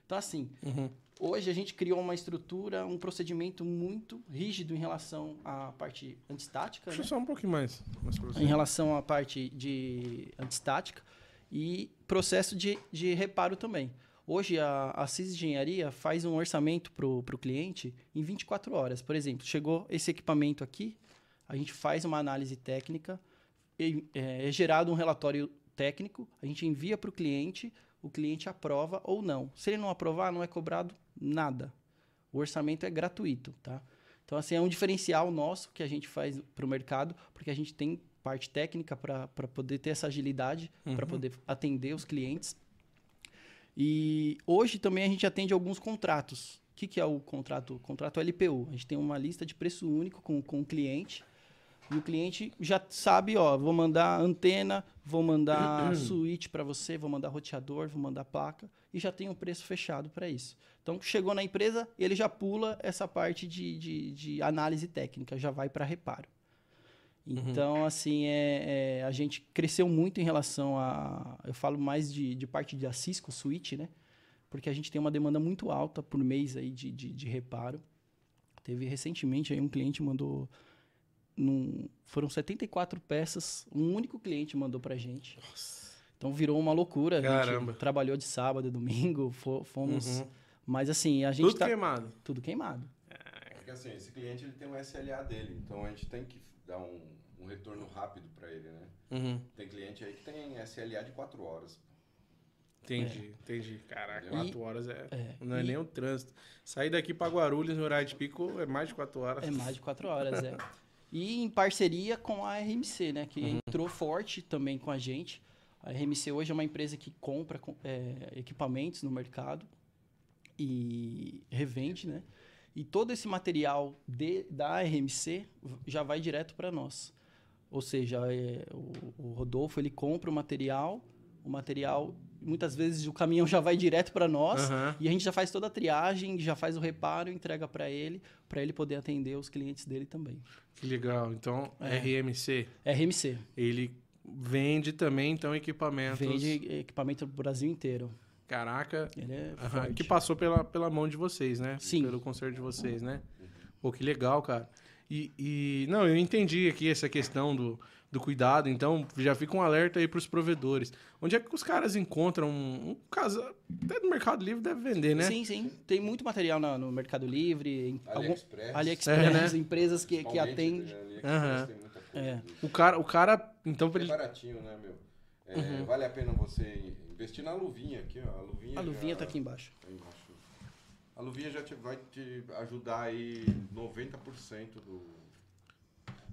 Então, assim, Uhum. hoje a gente criou uma estrutura, um procedimento muito rígido em relação à parte antistática, Deixa né? só um pouquinho mais. mais em relação à parte de antistática e processo de, de reparo também. Hoje, a, a CIS Engenharia faz um orçamento para o cliente em 24 horas. Por exemplo, chegou esse equipamento aqui, a gente faz uma análise técnica, e, é, é gerado um relatório técnico, a gente envia para o cliente, o cliente aprova ou não. Se ele não aprovar, não é cobrado nada. O orçamento é gratuito, tá? Então, assim, é um diferencial nosso que a gente faz para o mercado, porque a gente tem parte técnica para poder ter essa agilidade, para poder atender os clientes. E hoje também a gente atende alguns contratos. O que, que é o contrato? O contrato LPU. A gente tem uma lista de preço único com, com o cliente. E o cliente já sabe, ó, vou mandar antena, vou mandar switch para você, vou mandar roteador, vou mandar placa e já tem um preço fechado para isso. Então chegou na empresa, ele já pula essa parte de, de, de análise técnica, já vai para reparo. Então, assim, é, é, a gente cresceu muito em relação a. Eu falo mais de, de parte da Cisco Switch, né? Porque a gente tem uma demanda muito alta por mês aí de, de, de reparo. Teve recentemente aí um cliente mandou. Num, foram 74 peças, um único cliente mandou pra gente. Então virou uma loucura. A Caramba. gente trabalhou de sábado e domingo, fo- fomos. Uhum. Mas assim, a gente Tudo tá. queimado. Tudo queimado. Porque assim, esse cliente ele tem um SLA dele, então a gente tem que dar um, um retorno rápido para ele, né? Uhum. Tem cliente aí que tem SLA de 4 horas. Entendi, entendi. Caraca, E- quatro horas é, é, não é e- nem o trânsito. Sair daqui pra Guarulhos no horário de pico é mais de quatro horas. É mais de quatro horas, é. E em parceria com a RMC, né? Que entrou forte também com a gente. A RMC hoje é uma empresa que compra com- é, equipamentos no mercado e revende, né? E todo esse material de, da RMC já vai direto para nós. Ou seja, é, o, o Rodolfo ele compra o material, o material muitas vezes o caminhão já vai direto para nós Aham. e a gente já faz toda a triagem, já faz o reparo, entrega para ele, para ele poder atender os clientes dele também. Que legal. Então, É. RMC, RMC ele vende também, então, equipamentos. vende equipamento pro Brasil inteiro. Caraca, Ele é que passou pela, pela mão de vocês, né? Sim. Pelo conselho de vocês, né? Pô, que legal, cara. E, e- não, eu entendi aqui essa questão do, do cuidado, então já fica um alerta aí pros provedores. Onde é que os caras encontram um, um casa? Até no Mercado Livre deve vender, né? Sim, sim. Tem muito material na- no Mercado Livre, em algum- AliExpress. AliExpress, É, né? empresas que, que atendem. né, AliExpress Aham. tem muita coisa. É. O cara, o cara então, É ele baratinho, né, meu? É, Uhum. Vale a pena você investir na luvinha aqui, ó. A luvinha, A luvinha já- tá aqui embaixo. tá embaixo. A luvinha já te- vai te ajudar aí 90% do,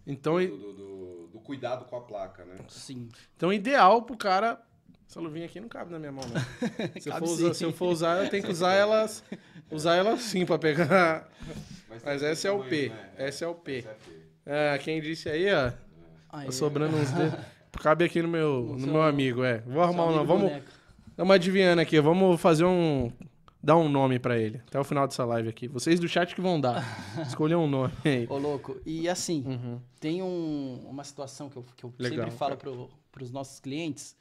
Então, do, do, do- do cuidado com a placa, né? Sim. então ideal pro cara. Essa luvinha aqui não cabe na minha mão, não. Se, eu for usar, sim. se eu for usar, eu tenho que usar elas, usar elas sim pra pegar. Mas tem essa é o tamanho, P. né? Essa é o P. Essa é P. É, quem disse aí, ó, tá é. sobrando uns dedos. Cabe aqui no meu, No no seu- meu amigo, é. Vou arrumar um. Vamos, boneco. Estamos adivinhando aqui, vamos fazer um. Dar um nome pra ele. Até o final dessa live aqui. Vocês do chat que vão dar. Escolher um nome aí. Ô, louco. E assim, Uhum. tem um- uma situação que eu, que eu Legal, sempre falo para os nossos clientes,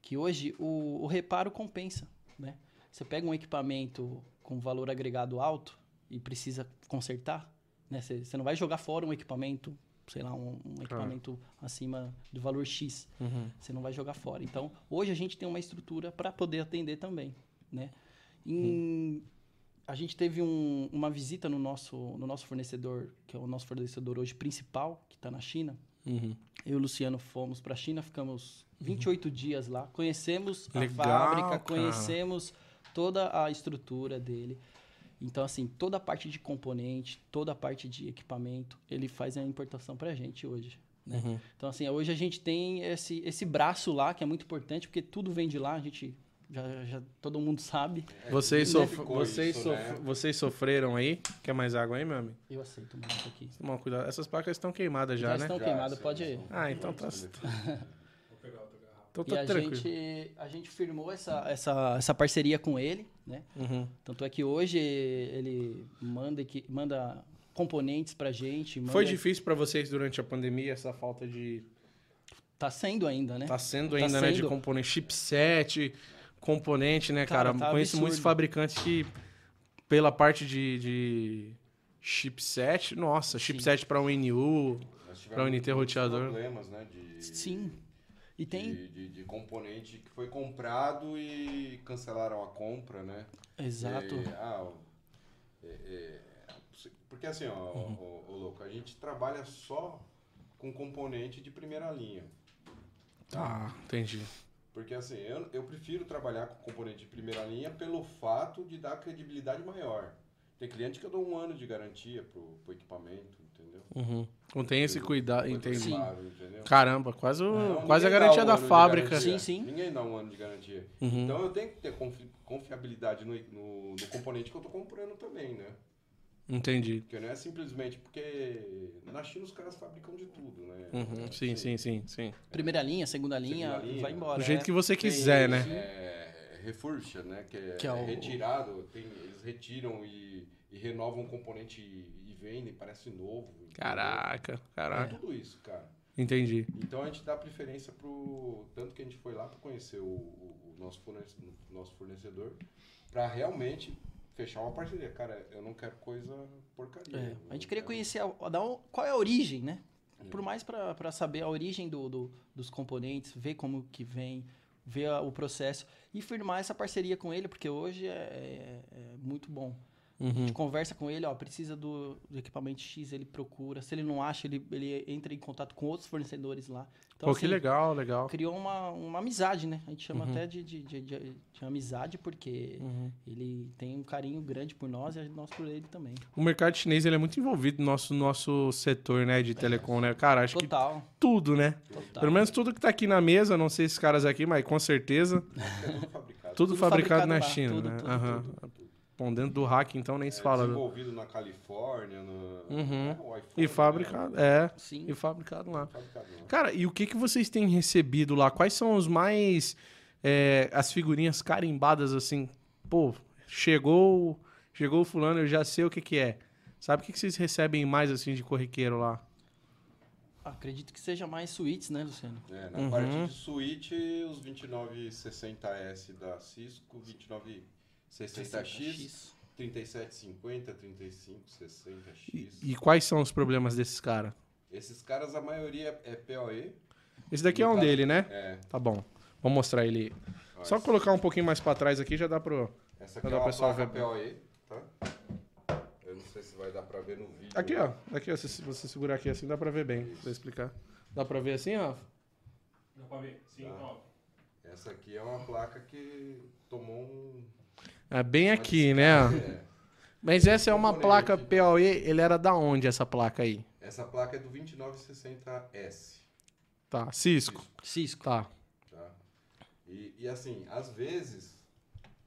que hoje o, o reparo compensa, né? Você pega um equipamento com valor agregado alto e precisa consertar, né? Você, você não vai jogar fora um equipamento, sei lá, um, um equipamento acima do valor X. Uhum. Você não vai jogar fora. Então, hoje a gente tem uma estrutura para poder atender também, né? Em- Uhum. A gente teve um- uma visita no nosso, no nosso fornecedor, que é o nosso fornecedor hoje principal, que está na China. Uhum. Eu e o Luciano fomos para a China, ficamos 28 dias lá, conhecemos a Legal, fábrica, cara. conhecemos toda a estrutura dele. Então, assim, toda a parte de componente, toda a parte de equipamento, ele faz a importação para a gente hoje. Né? Uhum. Então, assim, hoje a gente tem esse, esse braço lá, que é muito importante, porque tudo vem de lá, a gente já, já todo mundo sabe. É, vocês, sof vocês, isso, sof né? vocês sofreram aí? Quer mais água aí, meu amigo? Eu aceito mais aqui. Toma cuidado. Essas placas estão queimadas já, já né? estão queimadas, pode ir. Ah, então tá. Vou pegar outra garrafa. Então tá e a gente, a gente firmou essa, essa, essa parceria com ele, né? Uhum. Tanto é que hoje ele manda, manda componentes pra gente. Manda... Foi difícil para vocês durante a pandemia essa falta de Tá sendo ainda, né? Tá sendo tá ainda, tá né? Sendo. De componente chipset, componente, né, cara? cara tá Conheço absurdo. muitos fabricantes que, pela parte de, de chipset, nossa, chipset para o NU, para o NT roteador. problemas, né? De, Sim. E tem. De, de, de, componente que foi comprado e cancelaram a compra, né? Exato. E, ah, é, é, porque assim, ó, uhum. o, louco, a gente trabalha só com componente de primeira linha. Tá, ah, entendi. Porque assim, eu, eu prefiro trabalhar com componente de primeira linha pelo fato de dar credibilidade maior. Tem cliente que eu dou um ano de garantia pro, pro equipamento, entendeu? Uhum. Não tem esse cuidado, entendi. Claro, Caramba, quase, o, quase a garantia um da fábrica. Sim, sim. Ninguém dá um ano de garantia. Uhum. Então eu tenho que ter confiabilidade no, no, no componente que eu tô comprando também, né? Entendi. Porque não é simplesmente porque na China os caras fabricam de tudo, né? Uhum, sim, sim, sim, sim. Primeira linha, segunda linha, segunda linha vai embora. Do jeito é. que você quiser, tem, né? É, refurcha, né? Que é, que é, é o... retirado, tem, eles retiram e, e, renovam o componente e, e vendem, parece novo. Caraca, entendeu? caraca. É tudo isso, cara. Entendi. Então a gente dá preferência pro. Tanto que a gente foi lá para conhecer o, o, o nosso, fornecedor, nosso fornecedor, para realmente fechar uma parceria. Cara, eu não quero coisa porcaria. É, a gente queria conhecer a, a, qual é a origem, né? Por mais para saber a origem do, do, dos componentes, ver como que vem, ver a, o processo e firmar essa parceria com ele, porque hoje é, é, é muito bom. Uhum. A gente conversa com ele, ó, precisa do, do, equipamento X, ele procura. Se ele não acha, ele, ele entra em contato com outros fornecedores lá. Então, Pô, assim, que legal, legal. Criou uma, uma amizade, né? A gente chama uhum. até de, de, de, de, de amizade, porque uhum. ele tem um carinho grande por nós e nós por ele também. O mercado chinês ele é muito envolvido no nosso, nosso setor né, de telecom, né? Cara, acho Total. que tudo, né? Total. Pelo menos tudo que tá aqui na mesa, não sei esses caras aqui, mas com certeza. É tudo fabricado. Tudo, tudo fabricado, fabricado, na lá, China, tudo, né? Tudo, uhum. Bom, dentro do hack, então, nem é, se fala. Desenvolvido na Califórnia, no, uhum. iPhone, E fabricado, né? é. Sim. E fabricado lá. Fabricado lá. Cara, e o que, que vocês têm recebido lá? Quais são os mais... É, as figurinhas carimbadas, assim? Pô, chegou, chegou o fulano, eu já sei o que que é. Sabe o que, que vocês recebem mais, assim, de corriqueiro lá? Acredito que seja mais suítes, né, Luciano? É, na uhum. parte de suíte, os 2960S da Cisco, 29... 60X, 3750, 3560X. E, e quais são os problemas desses caras? Esses caras, a maioria é PoE. Esse daqui é um dele, né? É. Tá bom. Vamos mostrar ele. Nossa. Só colocar um pouquinho mais para trás aqui já dá pro, Essa aqui é uma pessoal ver. PoE, tá? Eu não sei se vai dar para ver no vídeo. Aqui, ó. Aqui, ó. Se você segurar aqui assim, dá para ver bem. Isso. Vou explicar. Dá para ver assim, Rafa? Dá para ver. Sim, tá. ó. Essa aqui é uma placa que tomou um é bem aqui, né? É. Mas essa é uma placa PoE, ele era da onde essa placa aí? Essa placa é do 2960S. Tá, Cisco. Cisco. Tá. tá. E, e assim, às vezes,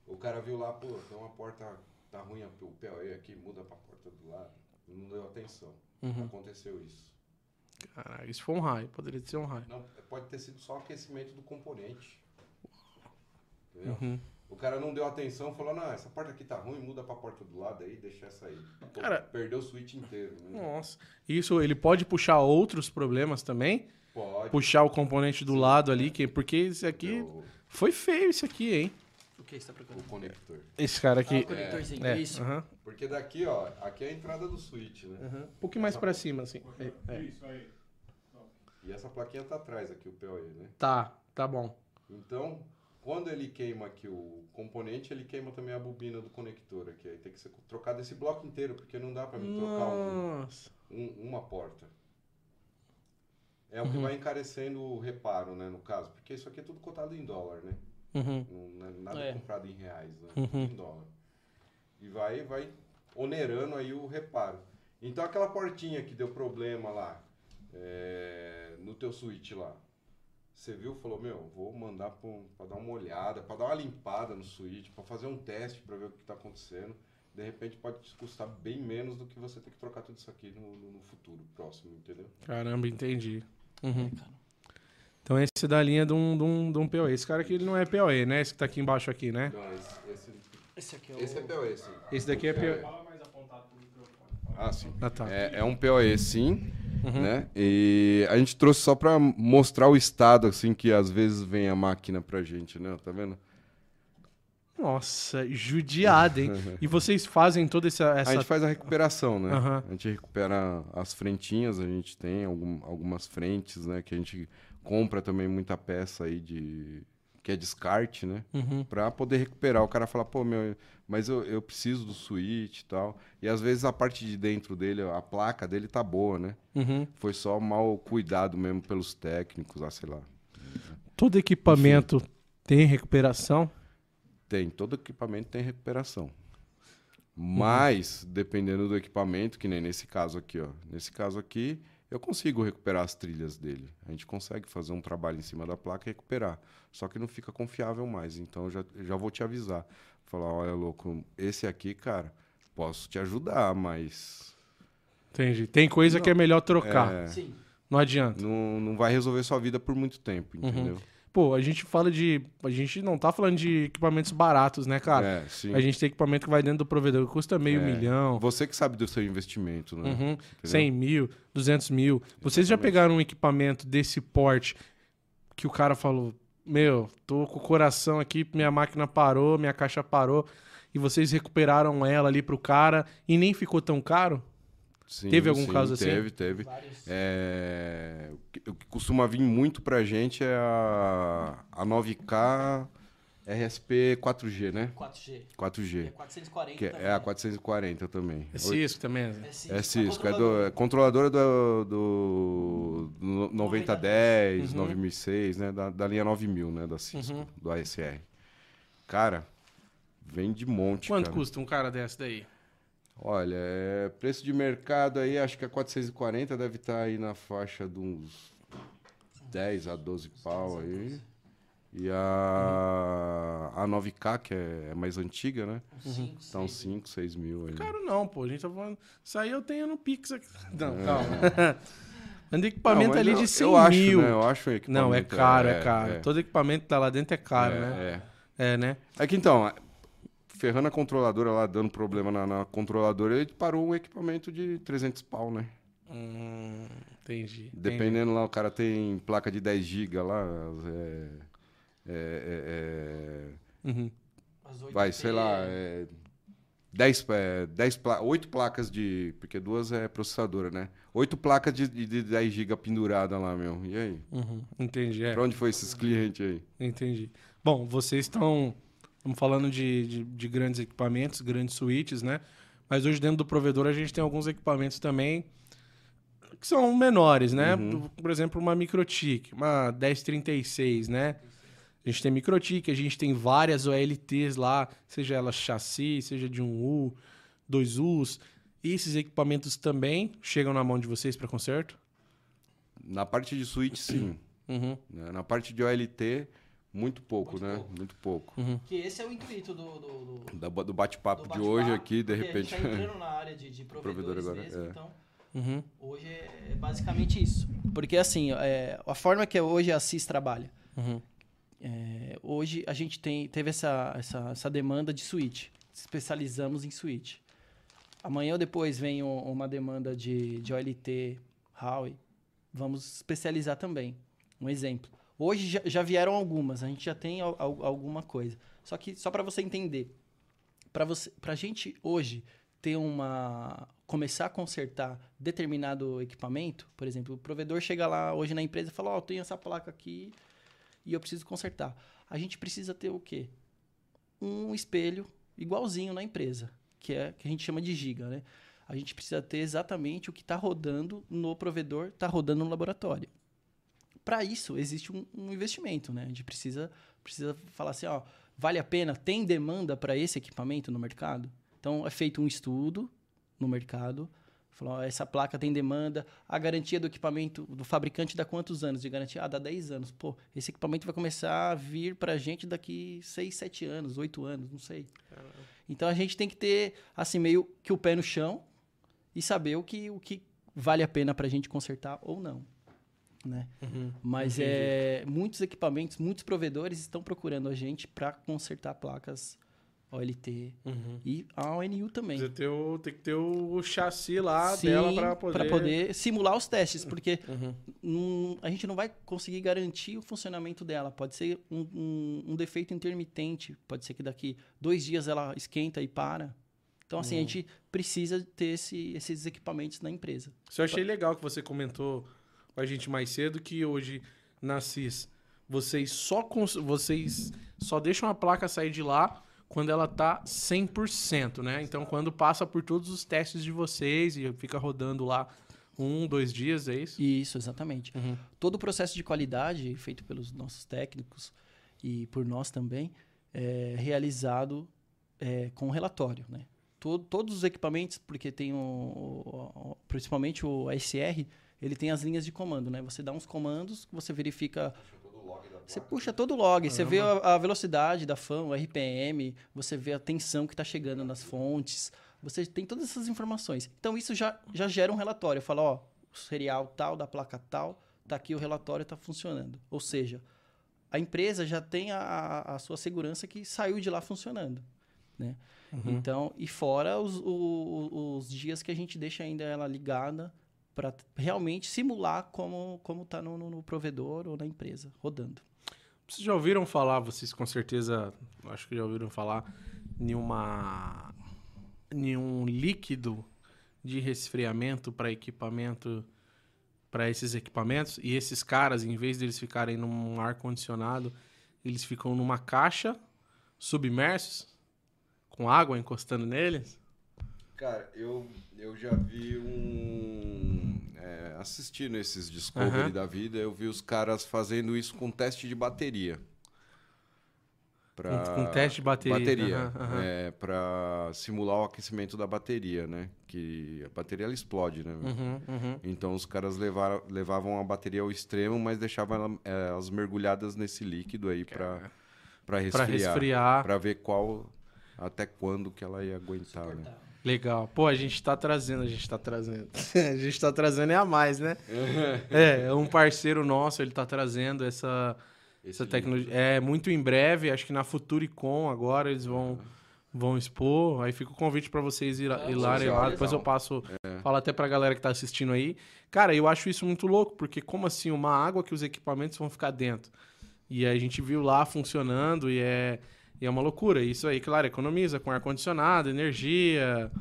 o cara viu lá, pô, tem uma porta, tá ruim o PoE aqui, muda pra porta do lado. Não deu atenção. Uhum. Aconteceu isso. Caralho, isso foi um raio, poderia ser um raio. Não, pode ter sido só aquecimento do componente. Entendeu? Uhum. O cara não deu atenção, falou, não, essa porta aqui tá ruim, muda pra porta do lado aí, deixa essa aí. Pô, cara, perdeu o switch inteiro. Né? Nossa. Isso, ele pode puxar outros problemas também? Pode. Puxar o componente do Sim, lado ali, que, porque esse aqui... Foi feio isso aqui, hein? O que você tá procurando? O conector. Esse cara aqui. Ah, o conectorzinho, é, isso. Uhum. Porque daqui, ó, aqui é a entrada do switch, né? Uhum. Um pouquinho mais pra cima, assim. É, é. Isso aí. E essa plaquinha tá atrás aqui, o POE, né? Tá, tá bom. Então, quando ele queima aqui o componente, ele queima também a bobina do conector aqui. Aí tem que ser trocado esse bloco inteiro, porque não dá para mim trocar um, um, uma porta. É o que uhum. vai encarecendo o reparo, né, no caso. Porque isso aqui é tudo cotado em dólar, né? Uhum. Não, é nada é. comprado em reais, né? Uhum. Em dólar. E vai, vai onerando aí o reparo. Então aquela portinha que deu problema lá, é, no teu switch lá, você viu, falou, meu, vou mandar para dar uma olhada, para dar uma limpada no switch, para fazer um teste para ver o que está acontecendo. De repente pode te custar bem menos do que você ter que trocar tudo isso aqui no, no, no futuro próximo, entendeu? Caramba, entendi. Uhum. Então esse da linha de um, de, um, de um POE. Esse cara aqui ele não é POE, né? Esse que tá aqui embaixo aqui, né? Não, esse, esse, Esse aqui é o... esse é PoE, sim. Esse daqui é POE. Ah, sim. Ah, tá. É, é um PoE, sim, Uhum. né? E a gente trouxe só para mostrar o estado, assim, que às vezes vem a máquina pra gente, né? Tá vendo? Nossa, judiada, hein? E vocês fazem toda essa... A essa... gente faz a recuperação, né? Aham. A gente recupera as frentinhas, a gente tem algum- algumas frentes, né? Que a gente compra também muita peça aí de... Que é descarte, né? Uhum. Pra poder recuperar. O cara fala, pô, meu, mas eu, eu preciso do switch e tal. E às vezes a parte de dentro dele, a placa dele tá boa, né? Uhum. Foi só mal cuidado mesmo pelos técnicos, ah, sei lá. Todo equipamento tem recuperação? Tem, todo equipamento tem recuperação. Mas, dependendo do equipamento, que nem nesse caso aqui, ó. Nesse caso aqui, eu consigo recuperar as trilhas dele. A gente consegue fazer um trabalho em cima da placa e recuperar. Só que não fica confiável mais. Então, eu já, já vou te avisar. Falar, olha, louco, esse aqui, cara, posso te ajudar, mas Entendi. Tem coisa que é melhor trocar. É. Sim. Não adianta. não, não vai resolver sua vida por muito tempo, entendeu? Pô, a gente fala de. A gente não tá falando de equipamentos baratos, né, cara? É, sim. A gente tem equipamento que vai dentro do provedor, que custa meio É. milhão, Você que sabe do seu investimento, né? uhum, 100 mil, 200 mil. Vocês já Exatamente. pegaram um equipamento desse porte que o cara falou: Meu, tô com o coração aqui, minha máquina parou, minha caixa parou, e vocês recuperaram ela ali pro cara e nem ficou tão caro? Sim, Teve algum sim, caso assim? Teve, teve. É, o que- costuma vir muito pra gente é a, a 9K RSP 4G, né? 4G. E 4G. é 440 Que também. é a 440 também. É Cisco também. É Cisco. É Cisco, é, do, é controladora do, do, do 9010, Uhum. 9006, né? Da, da linha 9000, né? Da Cisco, Uhum. do ASR. Cara, vem de monte, Quanto cara. custa um cara desse daí? Olha, é, preço de mercado aí, acho que a 440 deve estar aí na faixa de uns 10 a 12 pau aí. E a, a 9K, que é mais antiga, né? Tá uns seis. 5, 6 mil aí. Caro não, pô. A gente tá falando. Isso aí eu tenho no Pix aqui. Não, É. calma. Ando equipamento Não, mas ali eu- de 100 eu acho, mil. né? Eu acho o equipamento. Não, é caro, é, é, caro. é. Todo equipamento que tá lá dentro é caro, é, né? É. É, né? É que então, ferrando a controladora lá, dando problema na, na controladora, ele parou um equipamento de 300 pau, né? Hum, entendi. entendi. Dependendo lá, o cara tem placa de 10 GB lá, é, é, é, é, Uhum. Vai, sei lá, é, 10, é, 10 pla 8 placas de. Porque duas é processadora, né? 8 placas de, de, de 10 GB pendurada lá, meu. E aí? Uhum. Entendi, é. Pra onde foi esses clientes aí? Entendi. Bom, vocês estão. Estamos falando de, de, de grandes equipamentos, grandes suítes, né? Mas hoje dentro do provedor a gente tem alguns equipamentos também que são menores, né? Uhum. Por exemplo, uma microtik, uma 1036, né? A gente tem microtik, a gente tem várias OLTs lá, seja ela chassi, seja de um U, dois Us. E esses equipamentos também chegam na mão de vocês para conserto? Na parte de switch, sim. Uhum. Na parte de OLT, muito pouco, Muito né? pouco. Muito pouco. Que esse é o intuito do, do, do, Do bate-papo do de hoje aqui, de repente. A gente tá entrando na área de, de Provedor provedores agora, mesmo, é. então Uhum. hoje é basicamente isso. Porque assim, é, a forma que hoje a CIS trabalha, Uhum. é, hoje a gente tem, teve essa, essa, essa demanda de switch, especializamos em switch. Amanhã ou depois vem um- uma demanda de, de OLT, Huawei, vamos especializar também. Um exemplo. Hoje já, já vieram algumas, a gente já tem al- al- alguma coisa. Só que só para você entender, para você, para gente hoje ter uma começar a consertar determinado equipamento, por exemplo, o provedor chega lá hoje na empresa e fala: "Ó, eu tenho essa placa aqui e eu preciso consertar". A gente precisa ter o quê? Um espelho igualzinho na empresa, que é que a gente chama de giga, né? A gente precisa ter exatamente o que está rodando no provedor, está rodando no laboratório. Para isso existe um, um investimento, né? A gente precisa precisa falar assim, ó, vale a pena? Tem demanda para esse equipamento no mercado? Então é feito um estudo no mercado, Falou, ó, essa placa tem demanda, a garantia do equipamento do fabricante dá quantos anos de garantia? Ah, dá 10 anos. Pô, esse equipamento vai começar a vir pra gente daqui 6, 7 anos, 8 anos, não sei. Então a gente tem que ter, assim, meio que o pé no chão e saber o que, o que vale a pena pra gente consertar ou não. Né? Mas é, muitos equipamentos, muitos provedores estão procurando a gente para consertar placas OLT e a ONU também. Ter o- tem que ter o chassi lá Sim, dela pra poder... poder simular os testes, porque Uhum. a gente não vai conseguir garantir o funcionamento dela. Pode ser um, um- um defeito intermitente, pode ser que daqui dois dias ela esquenta e para. Então, assim, a gente precisa ter esse- esses equipamentos na empresa. Isso eu achei legal que você comentou com a gente mais cedo que hoje na CIS vocês só cons- vocês só deixam a placa sair de lá quando ela tá 100%, né? Então quando passa por todos os testes de vocês e fica rodando lá um, dois dias, é isso? Isso, exatamente. Uhum. Todo o processo de qualidade feito pelos nossos técnicos e por nós também é realizado é, com relatório, né? To- todos os equipamentos, porque tem o, o- o- principalmente o ASR, ele tem as linhas de comando, né? Você dá uns comandos, você verifica você puxa todo o log, você vê a, a velocidade da fan, o RPM, você vê a tensão que está chegando nas fontes, você tem todas essas informações. Então isso já, já gera um relatório. Fala, ó, o serial tal, da placa tal, tá aqui o relatório, está funcionando. Ou seja, a empresa já tem a- a, sua segurança que saiu de lá funcionando. Né? Então, e fora os, o- o- os dias que a gente deixa ainda ela ligada para realmente simular como, como tá no, no- no provedor ou na empresa, rodando. Vocês já ouviram falar, vocês com certeza, acho que já ouviram falar, em uma em um líquido de resfriamento para equipamento para esses equipamentos e esses caras, em vez deles ficarem num ar condicionado, eles ficam numa caixa submersos com água encostando neles. Cara, eu, eu já vi um. Assistindo esses Discovery Aham. da vida, eu vi os caras fazendo isso com teste de bateria. Pra- Com- com teste de bateria, Bateria. aham, aham. É, pra simular o aquecimento da bateria, né? Que a bateria ela explode, né? Uhum, uhum. Então os caras levaram, levavam a bateria ao extremo, mas deixavam ela- é, elas mergulhadas nesse líquido aí resfriar. Para resfriar. Pra ver qual. Até quando que ela ia aguentar, né? Legal. Pô, a gente tá trazendo, a gente tá trazendo. a gente tá trazendo é a mais, né? é, é um parceiro nosso, ele tá trazendo essa, essa tecnologia. É, muito em breve, acho que na Futuricom agora eles vão, vão expor. Aí fica o convite pra vocês ir, Ah, ir lá, legal, lá. Depois eu passo, falo até pra galera que tá assistindo aí. Cara, eu acho isso muito louco, porque como assim, uma água que os equipamentos vão ficar dentro? E a gente viu lá funcionando e é, e é uma loucura. Isso aí, claro, economiza com ar-condicionado, energia,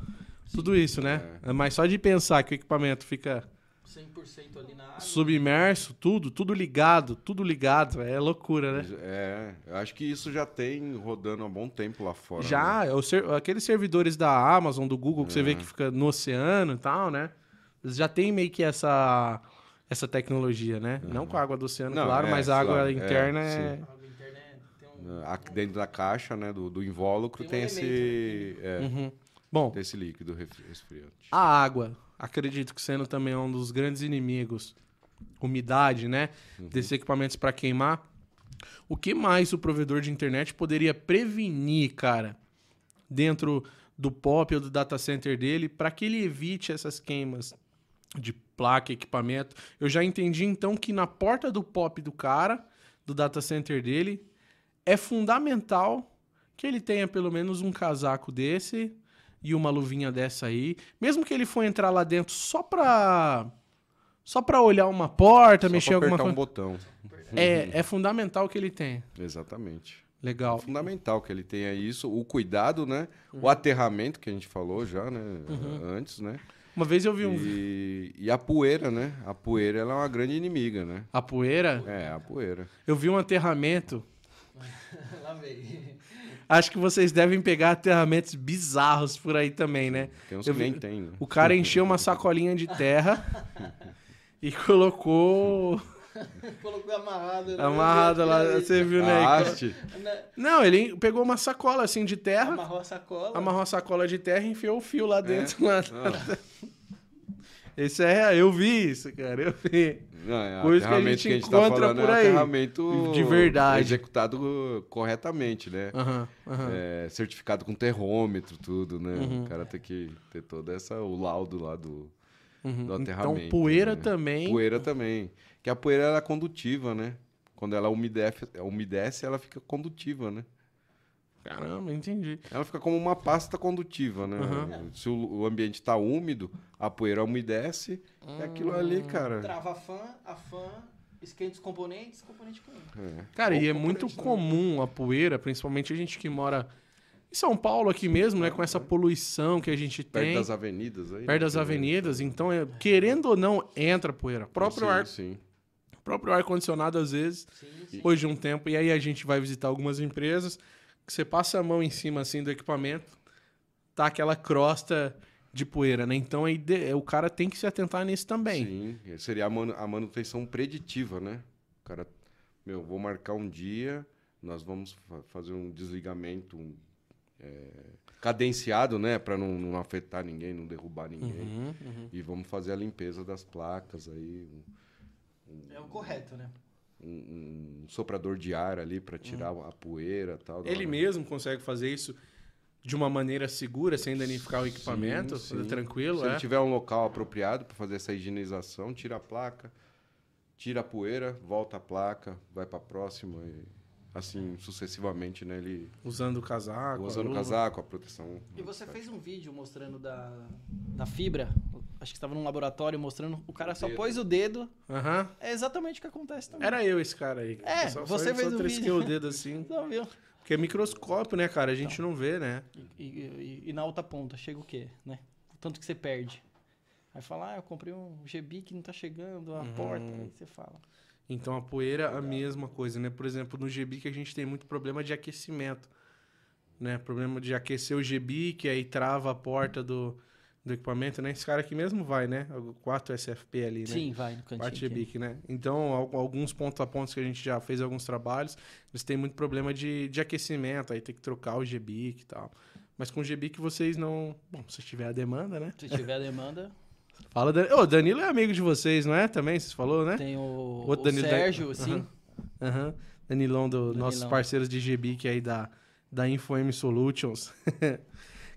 tudo isso, né? Mas só de pensar que o equipamento fica 100% ali na água. submerso, tudo, tudo ligado, tudo ligado, é loucura, né? É, eu acho que isso já tem rodando há bom tempo lá fora. né? Já, é o ser- aqueles servidores da Amazon, do Google, que você É. vê que fica no oceano e tal, né? Eles já tem meio que essa, essa tecnologia, né? Não com a água do oceano, Não, claro, é, mas a água claro, é, interna é... sim. É- dentro da caixa, né, do, do invólucro, Tem um tem, esse, é, Uhum. Bom, tem esse líquido resfriante. a água, acredito que sendo também um dos grandes inimigos, umidade, né? Desses equipamentos para queimar. O que mais o provedor de internet poderia prevenir, cara, dentro do POP ou do data center dele, para que ele evite essas queimas de placa, equipamento? Eu já entendi então que na porta do POP do cara, do data center dele, é fundamental que ele tenha pelo menos um casaco desse e uma luvinha dessa aí, mesmo que ele for entrar lá dentro só pra só para olhar uma porta, Só mexer pra alguma coisa. um botão. É, é fundamental que ele tenha. Exatamente. Legal. Fundamental que ele tenha isso, o cuidado, né? Uhum. O aterramento que a gente falou já, né? Antes, né? Uma vez eu vi um E, e a poeira, né? A poeira ela é uma grande inimiga, né? a poeira, É, a poeira. eu vi um aterramento. Lá veio. Acho que vocês devem pegar aterramentos bizarros por aí também, né? Tem uns Eu que vi- nem tem, né? O cara encheu uma sacolinha de terra e colocou Colocou amarrado. né? amarrada lá, você viu, né? A haste. Não, ele pegou uma sacola assim de terra, Amarrou a sacola. amarrou a sacola de terra e enfiou o fio lá dentro. lá. Esse é, eu vi isso, cara, eu vi. Não, é, Coisa que a aterramento gente tá encontra falando por é aí, aterramento de verdade. executado corretamente, né? Aham, aham. É, certificado com termômetro, tudo, né? Uhum. O cara tem que ter toda essa o laudo lá do, Uhum. do Então, aterramento. poeira né? também. Poeira também. Que a poeira ela é condutiva, né? Quando ela umedece, umedece, ela fica condutiva, né? Caramba, entendi. Ela fica como uma pasta condutiva, né? Uhum. Se o, ambiente está úmido, a poeira umedece, é aquilo Hum. ali, cara. Trava a fã, a fã esquenta os componentes, componente com É. Cara, e é Ou muito comum a poeira, principalmente a gente que mora em São Paulo aqui mesmo, né? Com essa poluição que a gente Perto tem. das avenidas aí. perto né, das avenidas, então, é- querendo ou não, entra poeira. O próprio sim, ar, Sim. próprio ar condicionado às vezes, Sim, sim. depois de um tempo, e aí a gente vai visitar algumas empresas que você passa a mão em cima assim do equipamento, tá aquela crosta de poeira, né? Então aí o cara tem que se atentar nisso também. Sim, seria a, manu- a manutenção preditiva, né? O cara, meu, vou marcar um dia, nós vamos fa- fazer um desligamento um, é, cadenciado, né? Para não, não afetar ninguém, não derrubar ninguém. Uhum, uhum. E vamos fazer a limpeza das placas aí, um, É o correto, né? Um- um soprador de ar ali para tirar a poeira e tal. Ele hora. mesmo consegue fazer isso de uma maneira segura, sem danificar o equipamento, Sim, sim. tranquilo, Se é? ele tiver um local apropriado para fazer essa higienização, tira a placa, tira a poeira, volta a placa, vai para a próxima e assim sucessivamente, né? Ele Usando o casaco. usando o casaco, a proteção. E você fez um vídeo mostrando da, da fibra, acho que estava num laboratório mostrando, o cara só dedo. pôs o dedo, Aham. é exatamente o que acontece também. Era eu esse cara aí. É, só, você só, fez só o trisquei vídeo. o dedo assim. Não, viu? Porque é microscópio, né, cara? A gente não vê, né? E, e- e na outra ponta, chega o quê, né? O tanto que você perde. Aí fala, ah, eu comprei um GB que não tá chegando, a Uhum. porta, aí você fala. Então a poeira, a mesma coisa, né? Por exemplo, no GB que a gente tem muito problema de aquecimento, né? Problema de aquecer o GB, que aí trava a porta do, do equipamento, né? Esse cara aqui mesmo vai, né? O 4 SFP ali, né? Sim, vai no cantinho. Parte aqui. GBIC, né? Então, al- alguns pontos a pontos que a gente já fez alguns trabalhos, eles têm muito problema de, de aquecimento, aí tem que trocar o GBIC e tal. Mas com o GBIC vocês não... Bom, se tiver a demanda, né? Se tiver a demanda, Fala, Dan... Ô, Danilo é amigo de vocês, não é? Também, vocês falou, né? tem o, Outro o Danilo da- Sérgio, sim. Aham. Aham. Danilão, do, Danilão. nossos parceiros de GBIC aí da, da InfoM Solutions.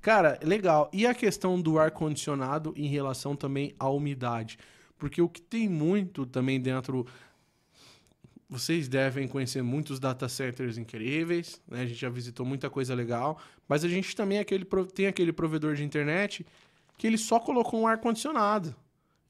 Cara, legal. E a questão do ar-condicionado em relação também à umidade? Porque o que tem muito também dentro. Vocês devem conhecer muitos data centers incríveis, né? A gente já visitou muita coisa legal, mas a gente também é aquele, tem aquele provedor de internet que ele só colocou um ar-condicionado.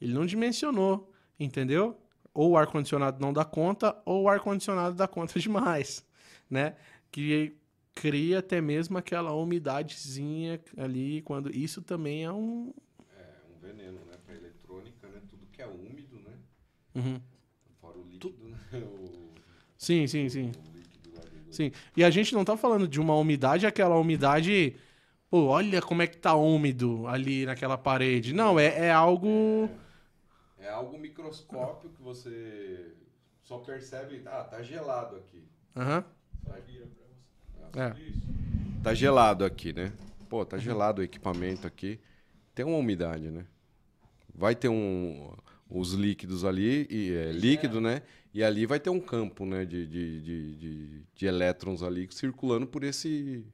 Ele não dimensionou, entendeu? Ou o ar-condicionado não dá conta, ou o ar-condicionado dá conta demais, né? Que cria até mesmo aquela umidadezinha ali, quando isso também é um... É um veneno, né? Para eletrônica, né? Tudo que é úmido, né? Uhum. Fora o líquido, né? O, Sim, sim, sim. o líquido lá do... Sim. E a gente não tá falando de uma umidade, aquela umidade. Pô, olha como é que tá úmido ali naquela parede. Não, é, é algo. É algo microscópio que você só percebe, ah, tá gelado aqui. Vira pra você. É. Tá gelado aqui, né? Pô, tá gelado o equipamento aqui. Tem uma umidade, né? Vai ter um os líquidos ali, e, é, líquido, né? E ali vai ter um campo, né? De, de, de, de, de elétrons ali circulando por esse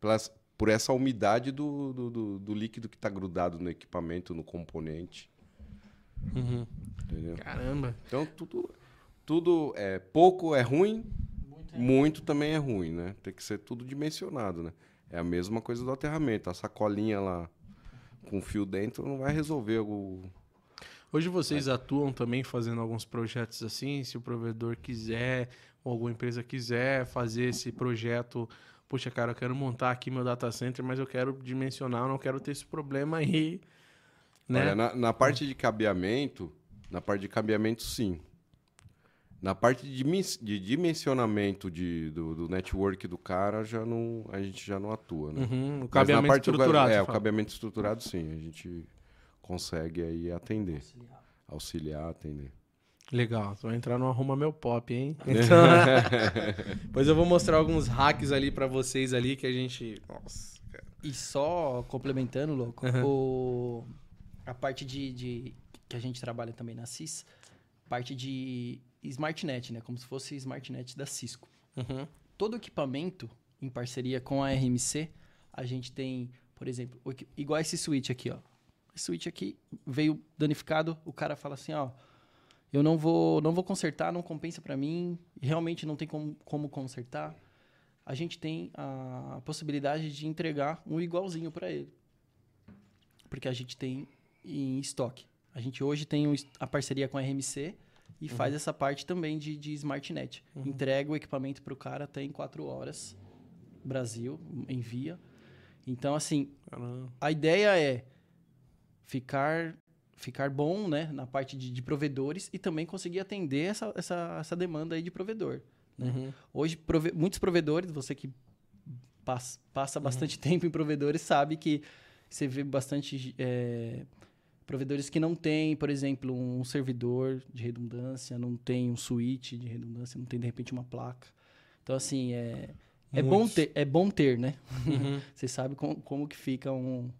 pelas- por essa umidade do, do, do, do líquido que está grudado no equipamento, no componente, Uhum. entendeu? Caramba. Então tudo, tudo é pouco é ruim, Muito muito também é ruim, né? Tem que ser tudo dimensionado, né? É a mesma coisa do aterramento. A sacolinha lá com fio dentro não vai resolver o. Hoje vocês atuam também fazendo alguns projetos assim, se o provedor quiser, ou alguma empresa quiser fazer esse projeto. Poxa, cara, eu quero montar aqui meu data center, mas eu quero dimensionar, eu não quero ter esse problema aí. Né? Olha, na, na parte de cabeamento, na parte de cabeamento, sim. Na parte de, dimen- de dimensionamento de, do, do network do cara, já não, a gente já não atua, né? Uhum, o cabeamento parte do- estruturado. É, o cabeamento estruturado, sim. A gente consegue aí atender, auxiliar. auxiliar, atender. Legal, vai entrar no Arruma Meu Pop, hein? Então, depois eu vou mostrar alguns hacks ali pra vocês ali que a gente... Nossa, cara. E só complementando, louco, Uhum. o, a parte de, de que a gente trabalha também na CIS, parte de SmartNet, né? Como se fosse SmartNet da Cisco. Uhum. Todo equipamento, em parceria com a RMC, a gente tem, por exemplo, igual esse switch aqui, ó. Esse switch aqui veio danificado, o cara fala assim, ó, eu não vou, não vou consertar, não compensa para mim, realmente não tem como, como consertar. A gente tem a possibilidade de entregar um igualzinho para ele. Porque a gente tem em estoque. A gente hoje tem a parceria com a RMC e faz essa parte também de, de SmartNet. Entrega o equipamento para o cara até em quatro horas. Brasil, envia. Então, assim, Caramba. a ideia é ficar ficar bom né, na parte de, de provedores e também conseguir atender essa, essa, essa demanda aí de provedor. né? Uhum. Hoje, prove- muitos provedores, você que pas- passa bastante tempo em provedores, sabe que você vê bastante é, provedores que não têm, por exemplo, um servidor de redundância, não tem um switch de redundância, não tem, de repente, uma placa. Então, assim, é, é, bom, ter, é bom ter, né? Uhum. Você sabe como, como que fica um,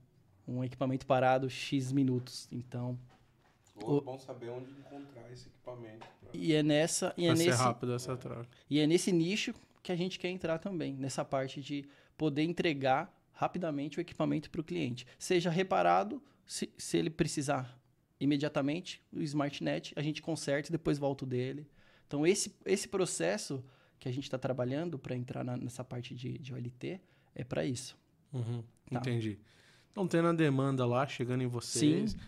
um equipamento parado X minutos. Então, O- é bom saber onde encontrar esse equipamento. pra- e é nessa... E é Pra nesse, rápido essa troca. E é nesse nicho que a gente quer entrar também, nessa parte de poder entregar rapidamente o equipamento para o cliente. Seja reparado, se, se ele precisar imediatamente, o SmartNet, a gente conserta e depois volta o dele. Então, esse, esse processo que a gente está trabalhando para entrar na- nessa parte de, de OLT é para isso. Uhum. Tá. Entendi. Então, tendo a demanda lá, chegando em vocês. Sim.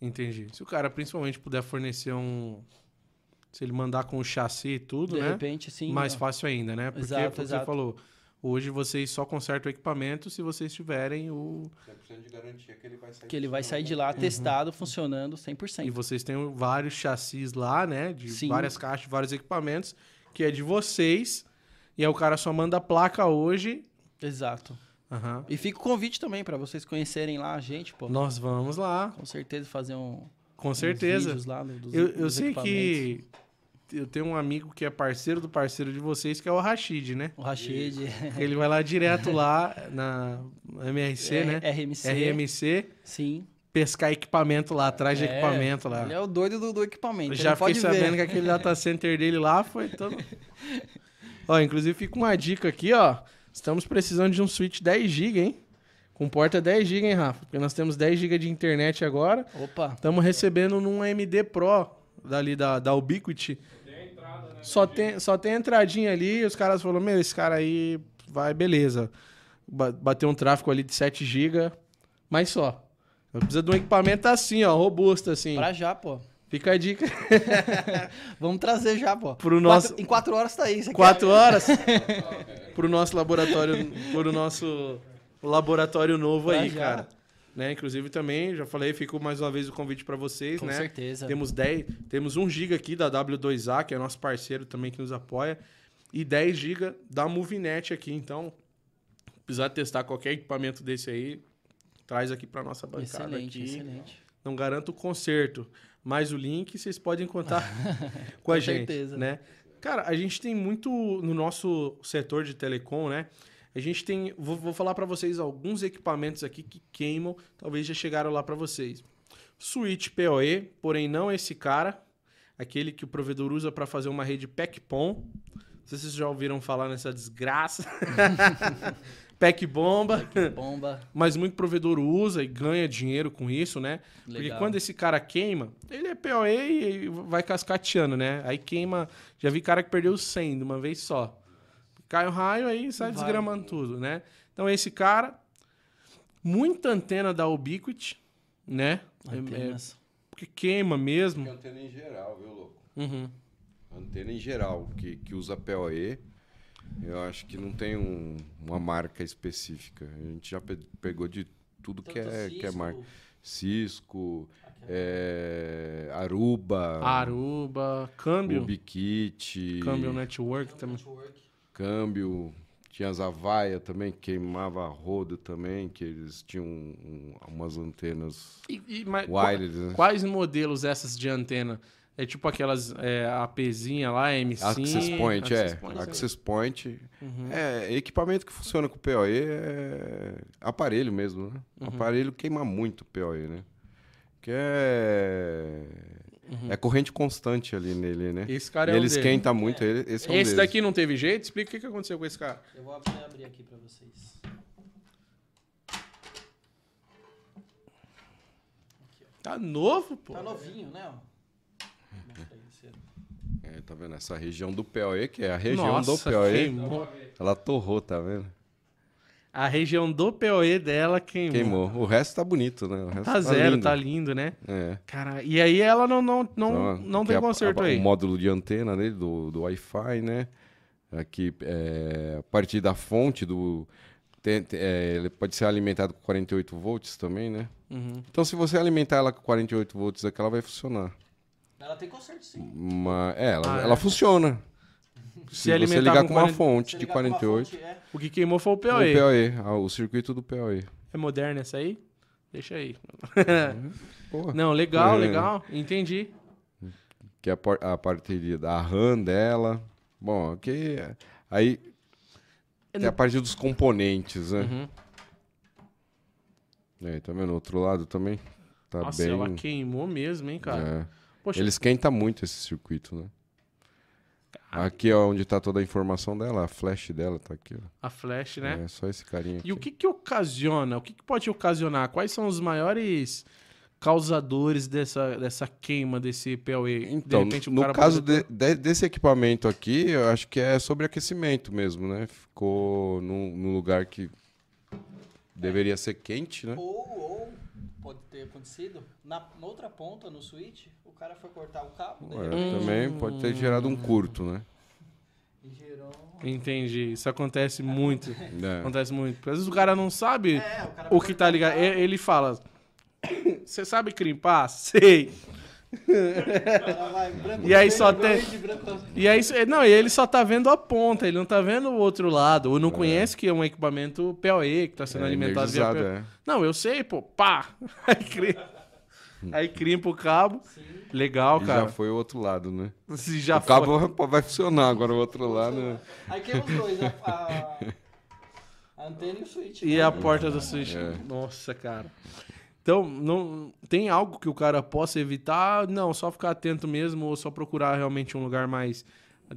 Entendi. Se o cara principalmente puder fornecer um. Se ele mandar com o chassi e tudo, de né? repente, sim. Mais ó, fácil ainda, né? Porque Exato, você exato. falou. Hoje vocês só consertam o equipamento se vocês tiverem o. 100% de garantia que ele vai sair que ele vai sair de lá testado, funcionando 100%. E vocês têm vários chassis lá, né? De Sim. várias caixas, vários equipamentos, que é de vocês. E aí o cara só manda a placa hoje. Exato. Aham. E fica o convite também para vocês conhecerem lá a gente, pô. Nós vamos lá, Com certeza fazer um. com uns certeza. vídeos lá do- dos, Eu, eu dos sei equipamentos. que eu tenho um amigo que é parceiro do parceiro de vocês, que é o Rashid, né? O Rashid. Ele vai lá direto lá na MRC, né? RMC. RMC, Sim. pescar equipamento lá, atrás de É, equipamento lá. Ele é o doido do, do equipamento. Eu já fiquei sabendo ver. que aquele data center dele lá foi todo. ó, inclusive fica uma dica aqui, ó. Estamos precisando de um switch 10 GB, hein? Com porta 10 GB, hein, Rafa? Porque nós temos 10 GB de internet agora. Opa. Estamos recebendo num AMD Pro dali da, da Ubiquiti. Tem a entrada, né? Só tem, só tem entradinha ali e os caras falaram, meu, esse cara aí vai, beleza. Ba- Bateu um tráfego ali de 7 GB, mas só. Eu preciso de um equipamento assim, ó, robusto, assim. Pra já, pô. Fica a dica. Vamos trazer já, pô. Pro nosso- Quatro- em quatro horas tá aí. Você Quatro horas pro nosso laboratório, pro nosso laboratório novo Pra aí, já. cara. Né? Inclusive também, já falei, ficou mais uma vez o convite para vocês, Com né? certeza. Temos 10, temos 1 GB aqui da W2A, que é nosso parceiro também que nos apoia, e 10 GB da Movinet aqui, então precisar testar qualquer equipamento desse aí, traz aqui para nossa bancada Excelente, aqui. excelente. Não garanto o conserto, mas o link vocês podem contar com a Com gente, certeza. né? Cara, a gente tem muito no nosso setor de telecom, né? A gente tem, vou, vou falar para vocês alguns equipamentos aqui que queimam, talvez já chegaram lá para vocês. Switch PoE, porém não esse cara, aquele que o provedor usa para fazer uma rede PEC-PON. Não sei se vocês já ouviram falar nessa desgraça. PEC-bomba. Bomba. Mas muito provedor usa e ganha dinheiro com isso, né? Porque Legal. quando esse cara queima, ele é POE e vai cascateando, né? Aí queima. Já vi cara que perdeu 100 de uma vez só. Cai o raio, aí sai Vai. desgramando tudo, né? Então esse cara, muita antena da Ubiquiti, né? É- é- Antenas. porque queima mesmo. Porque antena em geral, viu, louco? Uhum. Antena em geral, que, que usa PoE, eu acho que não tem um- uma marca específica. A gente já pe- pegou de tudo que é, que é marca. Cisco, é, Aruba, Aruba, câmbio. Ubiquiti, Câmbio Network também. Câmbio. Tinha as Avaia também, que queimava a roda também, que eles tinham um- umas antenas E, e- mas wireless, né? Quais modelos essas de antena? É tipo aquelas é, APzinha lá, M5? Access Point, Access é. Point, Access Point. Uhum. É, equipamento que funciona com PoE é aparelho mesmo, né? Uhum. Aparelho queima muito PoE, né? Porque é. É corrente constante ali nele, né? Esse cara E é ele um esquenta muito, ele, esse é um Esse deles. daqui não teve jeito? Explica o que que aconteceu com esse cara. Eu vou até abrir aqui pra vocês. Tá novo, pô. Tá novinho, né? aí. É, tá vendo? Essa região do POE, que é a região Nossa, do queimou. ela torrou, tá vendo? A região do POE dela queimou. Queimou. O resto tá bonito, né? O resto Tá zero, lindo. tá lindo, né? É. Cara, e aí ela não, não, não, Então, não tem a- conserto a- aí. O módulo de antena dele, do, do Wi-Fi, né? Aqui, é, a partir da fonte do... tem- tem- é, ele pode ser alimentado com 48 volts também, né? Uhum. Então, se você alimentar ela com 48 volts aqui, ela vai funcionar. Ela tem conserto sim. Mas, é, ela, Ah, é? ela funciona. Se Se, você ligar com uma 40 fonte de ligar com uma 48... fonte, é. O que queimou foi o O POE. POE, ah, o circuito do POE. É moderna essa aí? Deixa aí. Porra. não, legal, É. legal. Entendi. que é a, por- a da RAM dela. Bom, aqui. Aí. Tem a parte dos componentes, né? Uhum. É, tá vendo? O outro lado também. Tá Nossa, bem. ela queimou mesmo, hein, cara? é. Poxa, Ele esquenta muito esse circuito, né? Aqui é onde tá toda a informação dela, a flash dela tá aqui, ó. a flash, né? É só esse carinha aqui. E o que que ocasiona? O que que pode ocasionar? Quais são os maiores causadores dessa, dessa queima desse POE? Então, de repente, no caso pode- de- de- desse equipamento aqui, eu acho que é sobreaquecimento mesmo, né? Ficou num, num lugar que deveria ser quente, né? Ou, ou pode ter acontecido, na, na outra ponta, no switch, o cara foi cortar o cabo, de É, repente, também pode ter gerado um curto, né? e gerou... Entendi. Isso acontece muito. É. Acontece muito. Às vezes o cara não sabe É, o cara o que tá ligado. Ele fala. Você sabe crimpar? Sei. Ela vai branco, E aí só tem-. E aí, não, e ele só tá vendo a ponta, ele não tá vendo o outro lado. Ou não conhece que é um equipamento PoE que tá sendo É alimentado via PoE. é. Não, eu sei, pô. Pá! Aí, cri... aí crimpa o cabo. Legal, E cara. já foi o outro lado, né? Se já o cabo vai funcionar, agora o outro lado. né? Aí queima os dois, a, a, a antena e o switch. E né? a porta do switch. É. Nossa, cara. Então, não tem algo que o cara possa evitar? Não, só ficar atento mesmo ou só procurar realmente um lugar mais.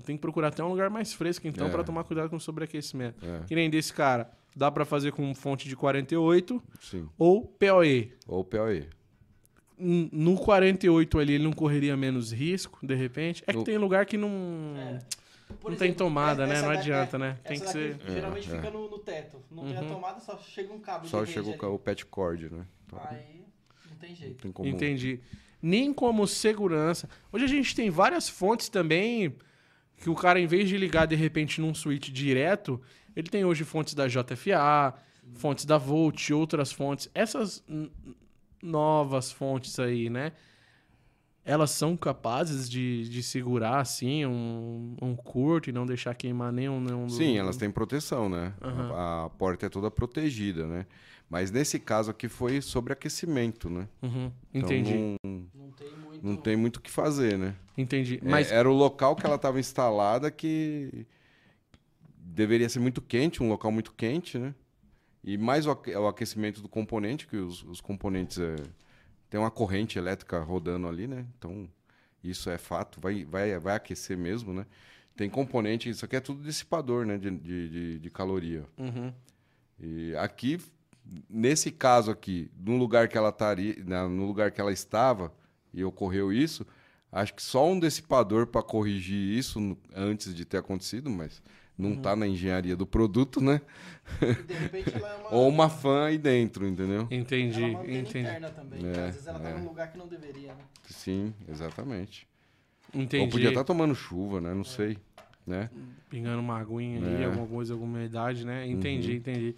Tem que procurar até um lugar mais fresco, então, É. pra tomar cuidado com o sobreaquecimento. É, Que nem desse cara. Dá pra fazer com fonte de 48 sim. ou PoE. Ou POE. No 48 ali, ele não correria menos risco, de repente. É que No- tem lugar que não. É. Por Não tem tomada, né? essa Não adianta, é, né? Tem que daqui ser- Geralmente É, fica no, no teto. Não tem a Uhum. tomada, só chega um cabo Só rede com o pet cord, né? Aí não tem não jeito. tem como. Entendi. Nem como segurança. Hoje a gente tem várias fontes também que o cara, em vez de ligar de repente num switch direto, ele tem hoje fontes da JFA, fontes da Volt, outras fontes. Essas novas fontes aí, né? Elas são capazes de, de segurar, assim, um, um curto e não deixar queimar nenhum... nenhum do- Sim, elas têm proteção, né? Aham. A, a porta é toda protegida, né? Mas nesse caso aqui foi sobreaquecimento, né? Uhum, Então entendi, não, Não tem muito. não tem muito o que fazer, né? entendi. É, Mas era o local que ela estava instalada que deveria ser muito quente, um local muito quente, né? E mais o, aque- o aquecimento do componente, que os, os componentes é, tem uma corrente elétrica rodando ali, né? Então isso é fato, vai, vai, vai aquecer mesmo, né? Tem componente, isso aqui é tudo dissipador, né? De, de, de, de caloria. Uhum. E aqui, nesse caso aqui, no lugar que ela estaria, no lugar que ela estava e ocorreu isso, acho que só um dissipador para corrigir isso antes de ter acontecido, mas não está na engenharia do produto, né? E de repente ela é uma. Ou uma fã aí dentro, entendeu? entendi, ela é entendi. interna também. É, às vezes ela tá é. num lugar que não deveria, né? Sim, exatamente. Entendi. Ou podia estar tomando chuva, né? Não sei, né? pingando uma aguinha ali, É. alguma coisa, alguma idade, né? Entendi, entendi.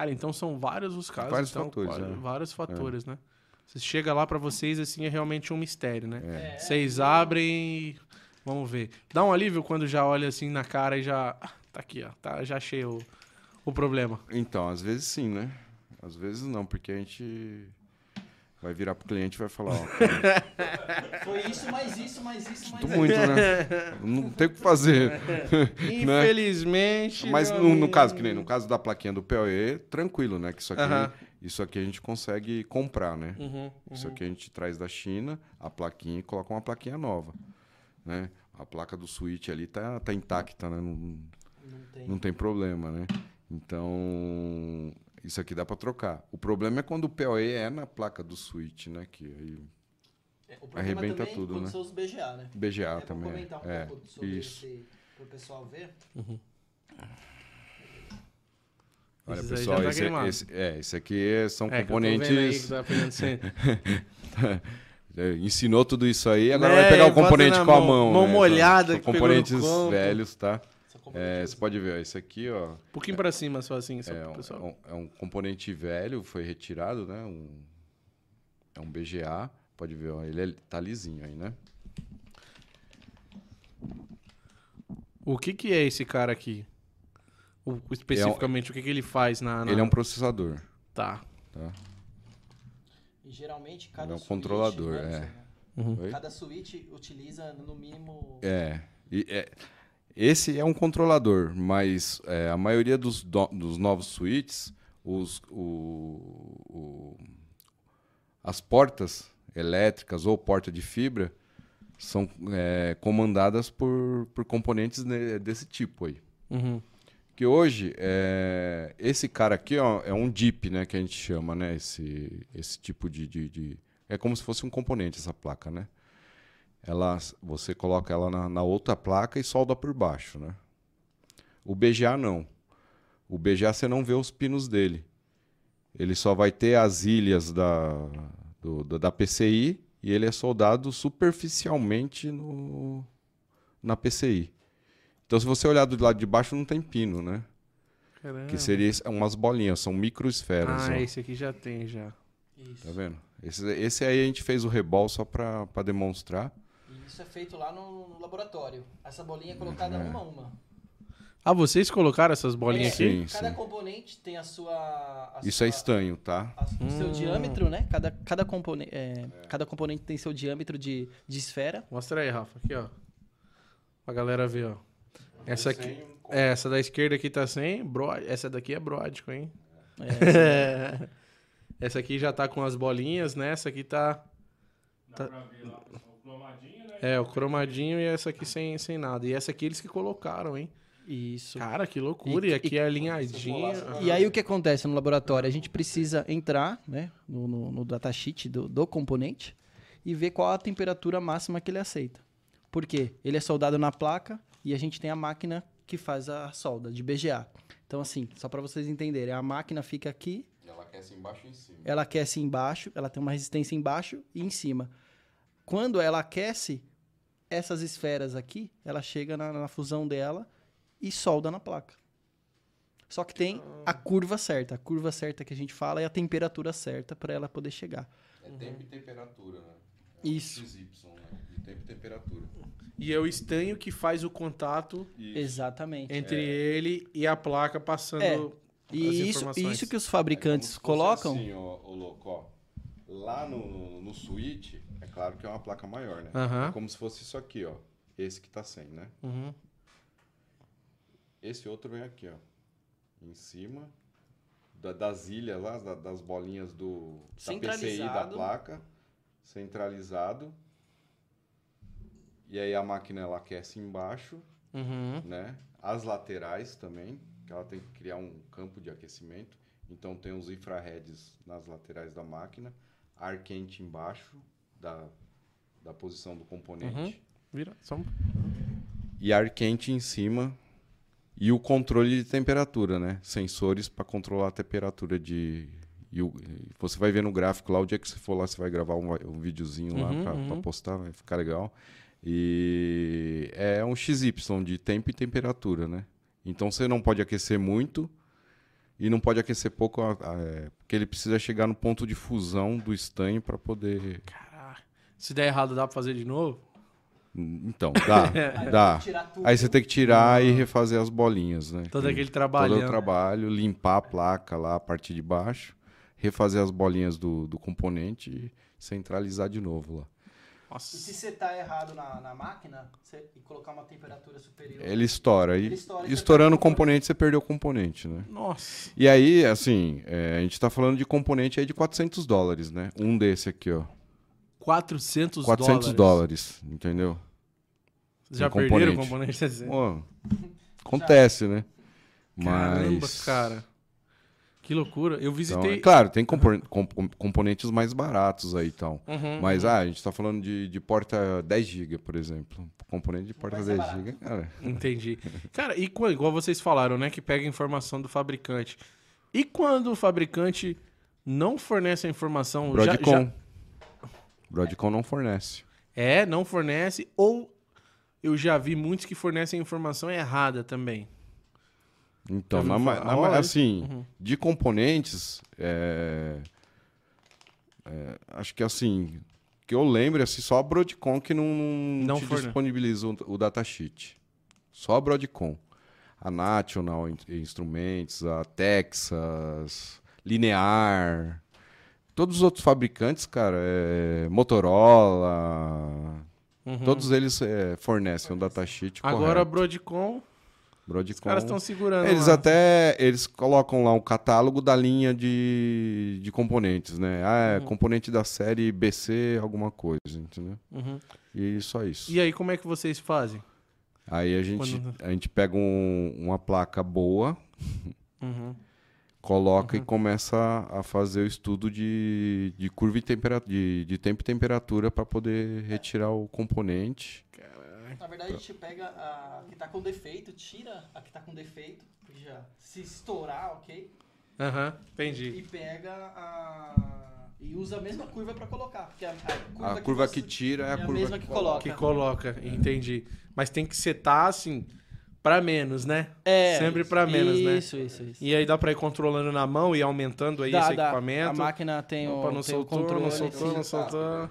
Cara, então são vários os casos. Vários então, fatores, va- é. Vários fatores, né? Você chega lá pra vocês, assim, é realmente um mistério, né? É. Vocês abrem e... Vamos ver. Dá um alívio quando já olha assim na cara e já... Ah, Tá aqui, ó. Tá, já achei o, o problema. Então, às vezes sim, né? Às vezes não, porque a gente vai virar pro cliente e vai falar, ó, Foi isso, mais isso, mais isso, mais sinto muito, né? Não tem o que fazer. Infelizmente. Mas meu no, no caso, que nem no caso da plaquinha do PoE, tranquilo, né? Que isso aqui, Aham. isso aqui a gente consegue comprar, né? Uhum, Isso aqui a gente traz da China, a plaquinha e coloca uma plaquinha nova, né? A placa do switch ali tá, tá intacta, né? Não, Não tem. não tem problema, né? Então, isso aqui dá para trocar. O problema é quando o PoE é na placa do switch, né? Que aí É, O problema Arrebenta também tudo, quando né? são os BGA, né? BGA É, vou também. comentar um é, pouco sobre isso. esse pro pessoal ver. Olha, Esses aí pessoal, tá esse, queimado. esse- é, esse aqui são É, que eu tô vendo aí componentes. que tá É, Ensinou tudo isso aí, agora É, vai pegar o componente com a mão- mão. né? molhada São que pegou no componentes velhos, tá? É, você pode ver, ó, esse aqui, ó, Um pouquinho pra cima, só assim, só é pro um, pessoal. é um- é um componente velho, foi retirado, né? Um, é um BGA, pode ver, ó, ele é- tá lisinho aí, né? O que que é esse cara aqui? O- especificamente, o que que ele faz na... na- Ele é um processador, Tá. tá? E geralmente cada Ele é um controlador, né, é. Oi? Cada suíte utiliza no mínimo. É, e é- esse é um controlador, mas é, a maioria dos, do- dos novos switches, os, o- o- as portas elétricas ou porta de fibra são é, comandadas por, por componentes ne- desse tipo aí. Uhum. Que hoje, é, esse cara aqui ó, é um DIP, né, que a gente chama, né, esse, esse tipo de, de, de- É como se fosse um componente, essa placa, né? Ela, você coloca ela na, na outra placa e solda por baixo, né? O BGA não. O BGA você não vê os pinos dele. Ele só vai ter as ilhas da, do- da- PCI e ele é soldado superficialmente no, na PCI. Então, se você olhar do lado de baixo, não tem pino, né? Caramba. Que seria umas bolinhas, são microesferas. Ah, ó. esse aqui já tem, já. Isso. Tá vendo? Esse, esse aí a gente fez o rebol só pra demonstrar. E isso é feito lá no, no laboratório. Essa bolinha é colocada É. uma a uma. Ah, vocês colocaram essas bolinhas É, aqui? Sim, Cada sim. componente tem a sua. a Isso sua- é estanho, tá? a- o seu Hum. diâmetro, né? Cada, cada, compone, é, cada componente tem seu diâmetro de, de esfera. Mostra aí, Rafa. Aqui, ó. Pra galera ver, ó. Essa aqui... É, essa da esquerda aqui tá sem. Bro... Essa daqui é bródico, hein? É, Essa aqui já tá com as bolinhas, né? Essa aqui tá... Dá pra ver lá né? É, o cromadinho e essa aqui sem, sem nada. E essa aqui eles que colocaram, hein? Isso. Cara, que loucura. E, E- aqui é alinhadinha. E aí o que acontece no laboratório? A gente precisa entrar né, no, no, no datasheet do, do componente e ver qual a temperatura máxima que ele aceita. Por quê? Ele é soldado na placa e a gente tem a máquina que faz a solda de BGA. Então, assim, só para vocês entenderem, a máquina fica aqui, Ela aquece embaixo e em cima. ela aquece embaixo, ela tem uma resistência embaixo e em cima. Quando ela aquece, essas esferas aqui, ela chega na, na fusão dela e solda na placa. Só que tem a curva certa. A curva certa que a gente fala é a temperatura certa para ela poder chegar. É tempo e temperatura, né? Isso. XY, né? De tempo e temperatura. E é o estanho que faz o contato Exatamente. entre ele e a placa passando É. E isso, e isso que os É fabricantes colocam. Assim, ó, ô louco, ó. Lá no, no switch, é claro que é uma placa maior, né? Aham. É como se fosse isso aqui, ó. Esse que tá sem, né? Uhum. Esse outro vem aqui, ó. Em cima da- das ilhas lá, da- das bolinhas do da PCI da placa, centralizado. E aí a máquina ela aquece embaixo, Uhum. né? As laterais também, que ela tem que criar um campo de aquecimento. Então tem os infrarredes nas laterais da máquina, ar quente embaixo da, da posição do componente Uhum. Vira. Só um... e ar quente em cima e o controle de temperatura, né? Sensores para controlar a temperatura de e o- você vai ver no gráfico lá o dia que você for lá você vai gravar um, um videozinho lá Uhum, para uhum. postar, vai ficar legal. E é um XY de tempo e temperatura, né? Então você não pode aquecer muito e não pode aquecer pouco, é, porque ele precisa chegar no ponto de fusão do estanho para poder. Caraca. Se der errado, dá pra fazer de novo? Então, dá, dá. Tirar tudo. Aí você tem que tirar e refazer as bolinhas, né? Todo Que- aquele trabalho. Todo o trabalho, limpar a placa lá, a parte de baixo, refazer as bolinhas do, do componente e centralizar de novo lá. E Nossa. se você tá errado na, na máquina você- e colocar uma temperatura superior. Ele estoura. E Ele estoura, e estourando o componente, você perdeu o componente, né? Nossa. E aí, assim, é, a gente tá falando de componente aí de 400 dólares, né? Um desse aqui, ó. 400, 400 dólares, entendeu? Já Um perderam o componente. componente? Pô, acontece, né? Caramba, Mas... cara. Que loucura. Eu Então, visitei. é claro, tem compor- comp- componentes mais baratos aí e tal. Uhum, Mas, uhum. ah, a gente tá falando de, de porta 10 GB, por exemplo. Componente de porta vai ser 10 barato. GB, cara. Entendi. Cara, e igual vocês falaram, né? Que pega a informação do fabricante. E quando o fabricante não fornece a informação? já- Broadcom. já- Broadcom não fornece. é, não fornece. Ou eu já vi muitos que fornecem informação errada também. Então, na, na Olha. assim, Uhum. de componentes, é, é, acho que assim, que eu lembro, assim, só a Broadcom que não, não, te disponibiliza o, o datasheet. Só a Broadcom. A National In- Instruments, a Texas, Linear, todos os outros fabricantes, cara, é, Motorola, Uhum. todos eles é, fornecem um datasheet Agora a correto. Broadcom, Broadcom, os caras estão segurando. eles lá. até eles colocam lá o catálogo da linha de, de componentes, né? Ah, é Uhum. componente da série BC, alguma coisa, entendeu? Uhum. E só isso. E aí, como é que vocês fazem? Aí a gente, Quando- a gente pega um- uma placa boa, Uhum. Coloca e começa a fazer o estudo de, de curva e temperatura, de, de tempo e temperatura para poder retirar o componente. Na verdade, a gente pega a que tá com defeito, tira a que tá com defeito, já se estourar, ok? Aham, entendi. E pega a. E usa a mesma curva pra colocar. Porque a, a curva, A curva você- que tira é é a a curva mesma que coloca. Que coloca, entendi. Mas tem que setar assim, pra menos, né? É. Sempre pra menos, né? Isso, isso, isso. E aí dá pra ir controlando na mão e aumentando aí Dá, esse dá. equipamento. A máquina tem o, Opa, não tem o soltou, controle. não soltou, não soltou.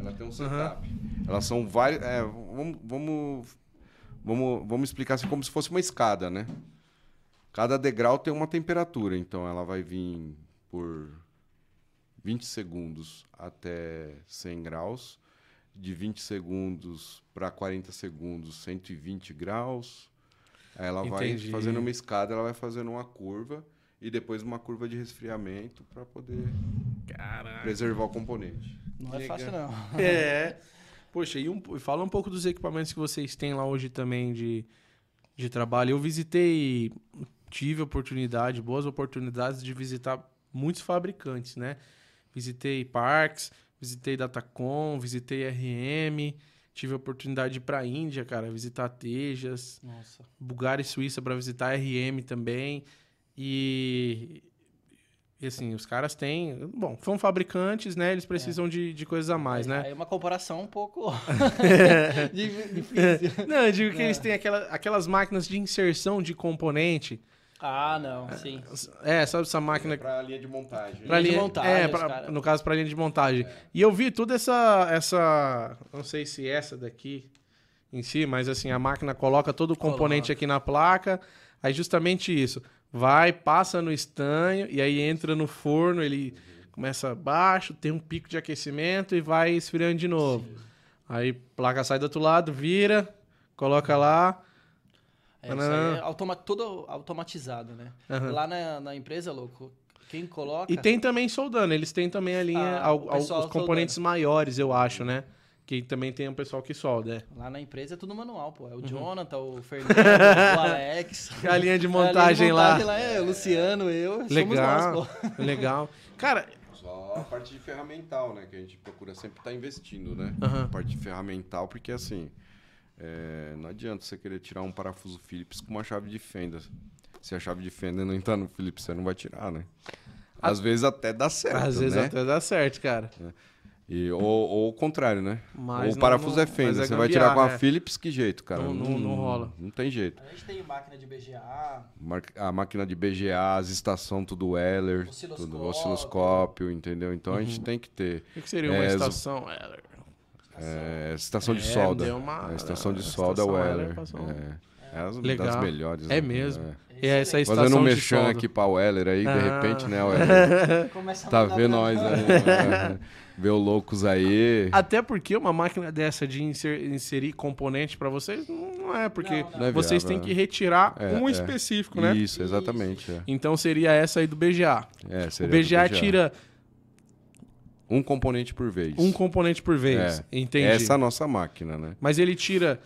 Ela tem um setup. Elas são várias. é, vamos, vamos, vamos, vamos explicar assim como se fosse uma escada, né? Cada degrau tem uma temperatura, então ela vai vir por 20 segundos até 100 graus, de 20 segundos para 40 segundos, 120 graus. Aí ela Entendi. vai fazendo uma escada, ela vai fazendo uma curva e depois uma curva de resfriamento para poder Caraca. preservar o componente. Não é fácil, não. É. Poxa, e um, fala um pouco dos equipamentos que vocês têm lá hoje também de, de trabalho. Eu visitei, tive oportunidade, boas oportunidades de visitar muitos fabricantes, né? Visitei Parks, visitei Datacom, visitei RM, tive a oportunidade de ir pra Índia, cara, visitar Tejas, Nossa. Bulgária e Suíça para visitar RM também. E, e assim, os caras têm. Bom, são fabricantes, né? Eles precisam de, de coisas a mais, né? É uma comparação um pouco É. di- difícil. Não, eu digo que É. eles têm aquela, aquelas máquinas de inserção de componente. Ah, não, sim. É, sabe essa máquina. Para a linha de montagem. Pra Linha de montagem, é, pra- cara- no caso, para linha de montagem. E eu vi toda essa, essa. Não sei se essa daqui em si, mas assim, a máquina coloca todo o componente Coloca. aqui na placa. Aí, justamente isso. Vai, passa no estanho, e aí entra no forno, ele começa baixo, tem um pico de aquecimento e vai esfriando de novo. Aí, placa sai do outro lado, vira, coloca lá. É, isso aí é automa tudo automatizado, né? Aham. Lá na, na empresa, louco, quem coloca... E tem também soldando, eles têm também a linha, Ah, al- o al- pessoal os componentes maiores, eu acho, né? Que também tem um pessoal que solda, é. Lá na empresa é tudo manual, pô. É Uhum. o Jonathan, o Fernando, o Alex. A linha de A montagem, linha de montagem lá. lá é o Luciano, eu, somos Legal, nós, pô. legal. Cara, Só a parte de ferramental, né? Que a gente procura sempre estar investindo, né? Aham. A parte de ferramental, porque assim, é, não adianta você querer tirar um parafuso Phillips com uma chave de fenda. Se a chave de fenda não entrar no Phillips, você não vai tirar, né? Às vezes até dá certo, às vezes né? até dá certo, cara. E, ou, ou o contrário, né? Mas ou o não- parafuso não- é fenda. é você vai tirar com a é. Phillips, que jeito, cara? Não- não- não rola. Não tem jeito. A gente tem máquina de BGA, Mar- A máquina de BGA, as estações, tudo Weller, Osciloscópio. tudo osciloscópio, entendeu? Então a Uhum. gente tem que ter. O que, que seria uma É, estação Weller? É, estação de É, solda. deu uma- a estação de solda Weller. É. É as, Legal. das melhores. É né? mesmo. É. E essa é estação Fazendo um de mexão aqui pra Weller aí, de Ah. repente, né, Weller? Começa a Tá vendo nós aí? né? Vê o loucos aí. Até porque uma máquina dessa de inser- inserir componente pra vocês não é, porque Não, não. Não é vocês têm que retirar É, um é. específico, né? Isso, exatamente. É. Então seria essa aí do BGA. É, O seria do BGA tira Um componente por vez. um componente por vez. É. Entendi. Essa é a nossa máquina, né? Mas ele tira.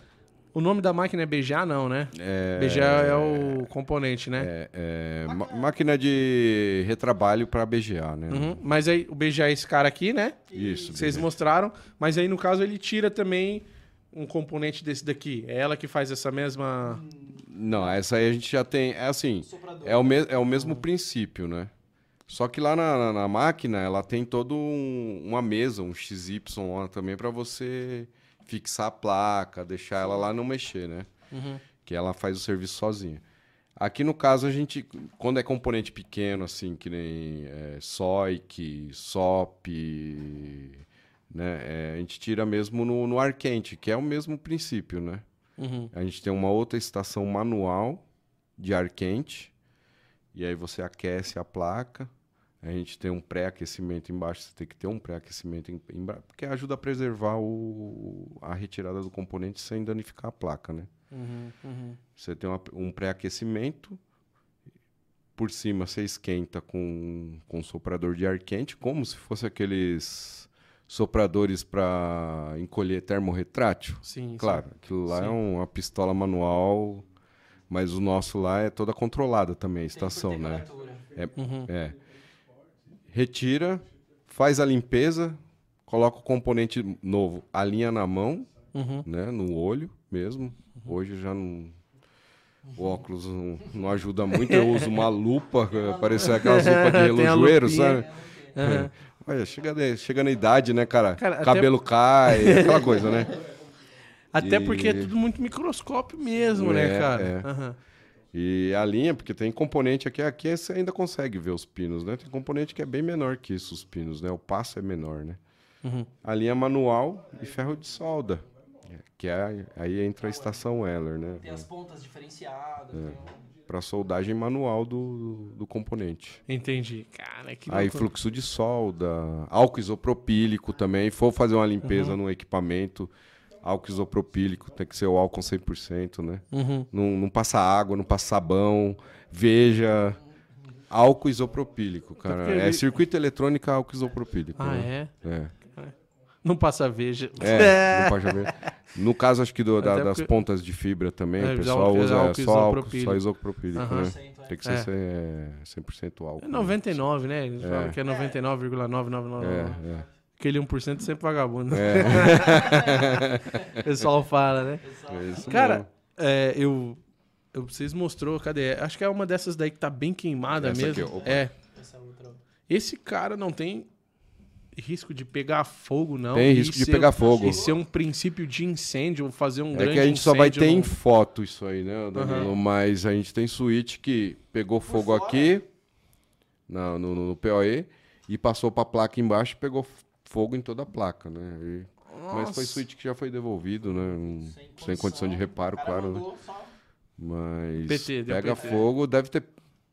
O nome da máquina é BGA, não, né? É, BGA é o componente, né? é, é, ma- máquina de retrabalho para BGA, né? Uhum. Mas aí o BGA é esse cara aqui, né? Isso. Que vocês BGA. mostraram. Mas aí no caso ele tira também um componente desse daqui. É ela que faz essa mesma. Não, essa aí a gente já tem. É assim, Soprador. é o, me, é o mesmo princípio, né? Só que lá na, na- na máquina ela tem todo um- uma mesa, um XY lá também para você fixar a placa, deixar ela lá não mexer, né? Uhum. Que ela faz o serviço sozinha. Aqui no caso a gente, quando é componente pequeno assim, que nem é, SOIC, SOP, né? é, a gente tira mesmo no, no ar quente, que é o mesmo princípio, né? Uhum. A gente tem uma outra estação manual de ar quente. E aí você aquece a placa. A gente tem um pré-aquecimento embaixo. Você tem que ter um pré-aquecimento em- embaixo. Porque ajuda a preservar o, a retirada do componente sem danificar a placa, né? Uhum. Uhum. Você tem uma- um pré-aquecimento. Por cima você esquenta com, com um soprador de ar quente, como se fosse aqueles sopradores para encolher termorretrátil. Sim, Claro, aquilo lá Sim. é uma pistola manual, mas o nosso lá é toda controlada também, a estação, né? sim. Uhum. É. Retira, faz a limpeza, coloca o componente novo, alinha na mão, Uhum. né? No olho mesmo. Hoje já não. O óculos não, não ajuda muito, eu uso uma lupa, parecer aquelas lupas de relojoeiro, sabe? Aham. Olha, chega, de- chega na idade, né, cara? Cara, até- Cabelo cai, aquela coisa, né? Até E- porque é tudo muito microscópio mesmo, né, É, cara? é. Aham. E a linha, porque tem componente aqui, aqui você ainda consegue ver os pinos, né? Tem componente que é bem menor que isso, os pinos, né? O passo é menor, né? Uhum. A linha manual e ferro de solda, que é, aí entra a estação Weller, né? Tem as pontas diferenciadas. É. Para soldagem manual do, do componente. Entendi. Cara, que Aí loucura. fluxo de solda, álcool isopropílico também. For fazer uma limpeza Uhum. no equipamento, álcool isopropílico tem que ser o álcool 100%, né? Uhum. Não, não passa água, não passa sabão, veja. Álcool isopropílico, cara. É ele- circuito eletrônico álcool isopropílico. Ah, né? é? é? Não passa veja. É, não pode haver. No caso, acho que do- da- das porque- pontas de fibra também, É, o pessoal álcool- usa álcool só álcool, isopropílico. só isopropílico, Aham. né? 100%, é. Tem que É. ser é, 100% álcool. É 99, né? Eles É. falam que é 99,999. É, é. Aquele 1% sempre vagabundo. É, O pessoal fala, né? É isso Cara, é, eu, eu. Vocês mostrou, cadê? Acho que é uma dessas daí que tá bem queimada Essa aqui, mesmo. opa. é. Essa outra. Esse cara não tem risco de pegar fogo, não. Tem E risco de pegar fogo. E ser um princípio de incêndio, fazer um É grande que a gente só vai ter em no- foto isso aí, né, Danilo? Mas a gente tem suíte que pegou fogo aqui na- no, no, no POE e passou pra placa embaixo e pegou fogo em toda a placa, né? E- mas foi suíte que já foi devoluvido, né? Um- Sem, condição de reparo, O cara claro, né? Mas PT, pega PT. fogo, deve ter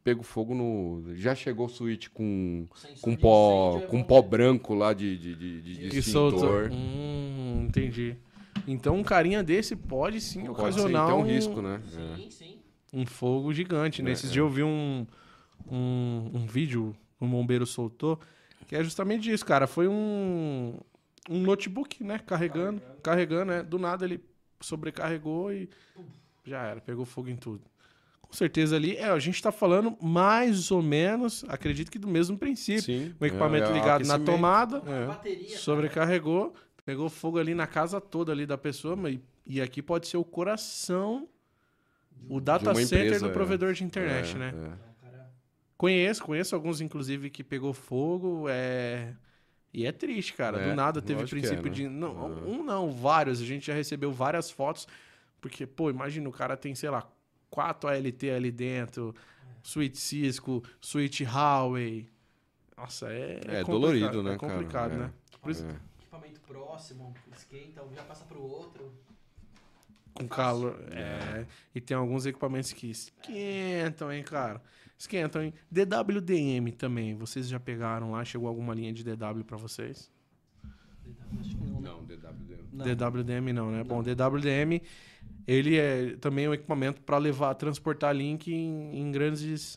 pego fogo no. Já chegou suíte com, com de pó, é com pó branco lá de, de, de, de solta. extintor. Hum, entendi. Então um carinha desse pode sim Pode sim, ocasionar tem um um, risco, né? É. Sim, sim. um fogo gigante. Nesses É, dias eu vi um, um, um vídeo um bombeiro soltou, que é justamente isso, cara. Foi um, um notebook, né? Carregando, carregando, né? Do nada ele sobrecarregou e já era, pegou fogo em tudo. Com certeza ali, é, a gente tá falando mais ou menos, acredito que do mesmo princípio. Sim. O equipamento é, é ligado na tomada, É. Bateria. sobrecarregou, pegou fogo ali na casa toda ali da pessoa, mas, e aqui pode ser o coração, o data uma center empresa, do é. provedor de internet, É, né? é. Cara, Conheço, conheço alguns, inclusive, que pegou fogo, é... E é triste, cara. É, Do nada teve que princípio é, né? de... Não, É. um não, vários. A gente já recebeu várias fotos, porque, pô, imagina, o cara tem, sei lá, quatro ALT ali dentro, suíte Cisco, suíte Huawei. Nossa, é... É dolorido, né, É complicado, cara? né? Por isso- É. equipamento próximo, esquenta, já passa pro outro. com calor. É. E tem alguns equipamentos que esquentam, hein, cara? Esquentam, hein? DWDM também. Vocês já pegaram lá? Chegou alguma linha de DW pra vocês? Acho que não, né? Não, DWD. Não. DWDM não, né? Bom, DWDM, ele é também um equipamento para levar, transportar link em, em grandes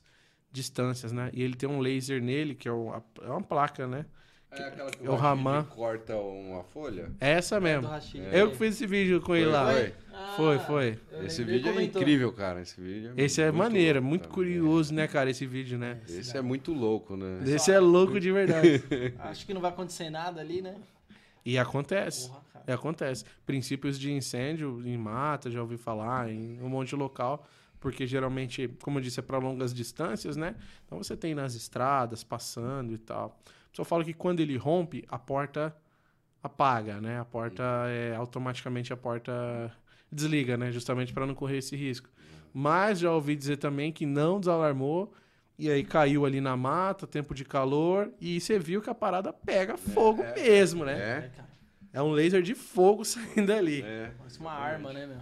distâncias, né? E ele tem um laser nele, que é, o- a- é uma placa, né? É aquela que É o Raman. corta uma folha? É essa Do mesmo. Rashid. Eu que fiz esse vídeo com ele lá. Foi? Foi, foi. eu Esse vídeo é comentou. incrível, cara. Esse vídeo é Esse é muito maneiro, é louco muito também. curioso, né, cara, esse vídeo, né? Esse é muito louco, né? Esse é louco de verdade. Acho que não vai acontecer nada ali, né? E acontece. Porra. E acontece. Princípios de incêndio em mata, já ouvi falar, em um monte de local. Porque geralmente, como eu disse, é para longas distâncias, né? Então você tem nas estradas, passando e tal. Só falo que quando ele rompe, a porta apaga, né? A porta é automaticamente a porta desliga, né? Justamente para não correr esse risco. Mas já ouvi dizer também que não desalarmou e aí caiu ali na mata, tempo de calor e você viu que a parada pega fogo mesmo, né? É, É? cara. É um laser de fogo saindo ali. É. Parece uma arma, né, meu?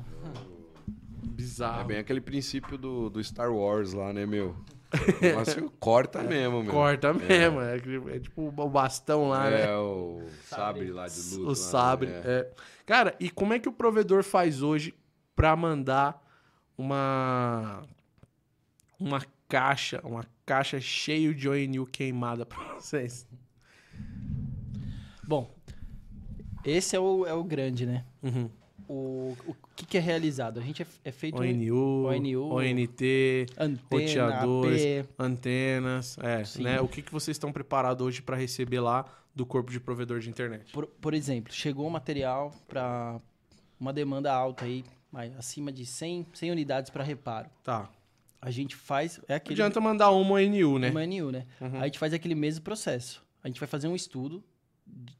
Bizarro. É bem aquele princípio do, do Star Wars lá, né, meu? O negócio corta mesmo, meu. Corta mesmo. É, é tipo o bastão lá, né? É, o sabre lá de luz. O lá, sabre. né? é. Cara, e como é que o provedor faz hoje pra mandar uma uma caixa, uma caixa cheio de ONU queimada pra vocês? Bom, esse é o, é o grande, né? Uhum. O, o que, que é realizado? A gente é, é feito ONU, ONU, ONT, antena, roteadores, AP, antenas, é, Sim. né? O que, que vocês estão preparados hoje pra receber lá do corpo de provedor de internet? Por, por exemplo, chegou um material para uma demanda alta aí, acima de 100, 100 unidades para reparo. Tá. A gente faz é Não aquele adianta mandar uma ONU, né? uma NU, né? Uhum. A gente faz aquele mesmo processo. A gente vai fazer um estudo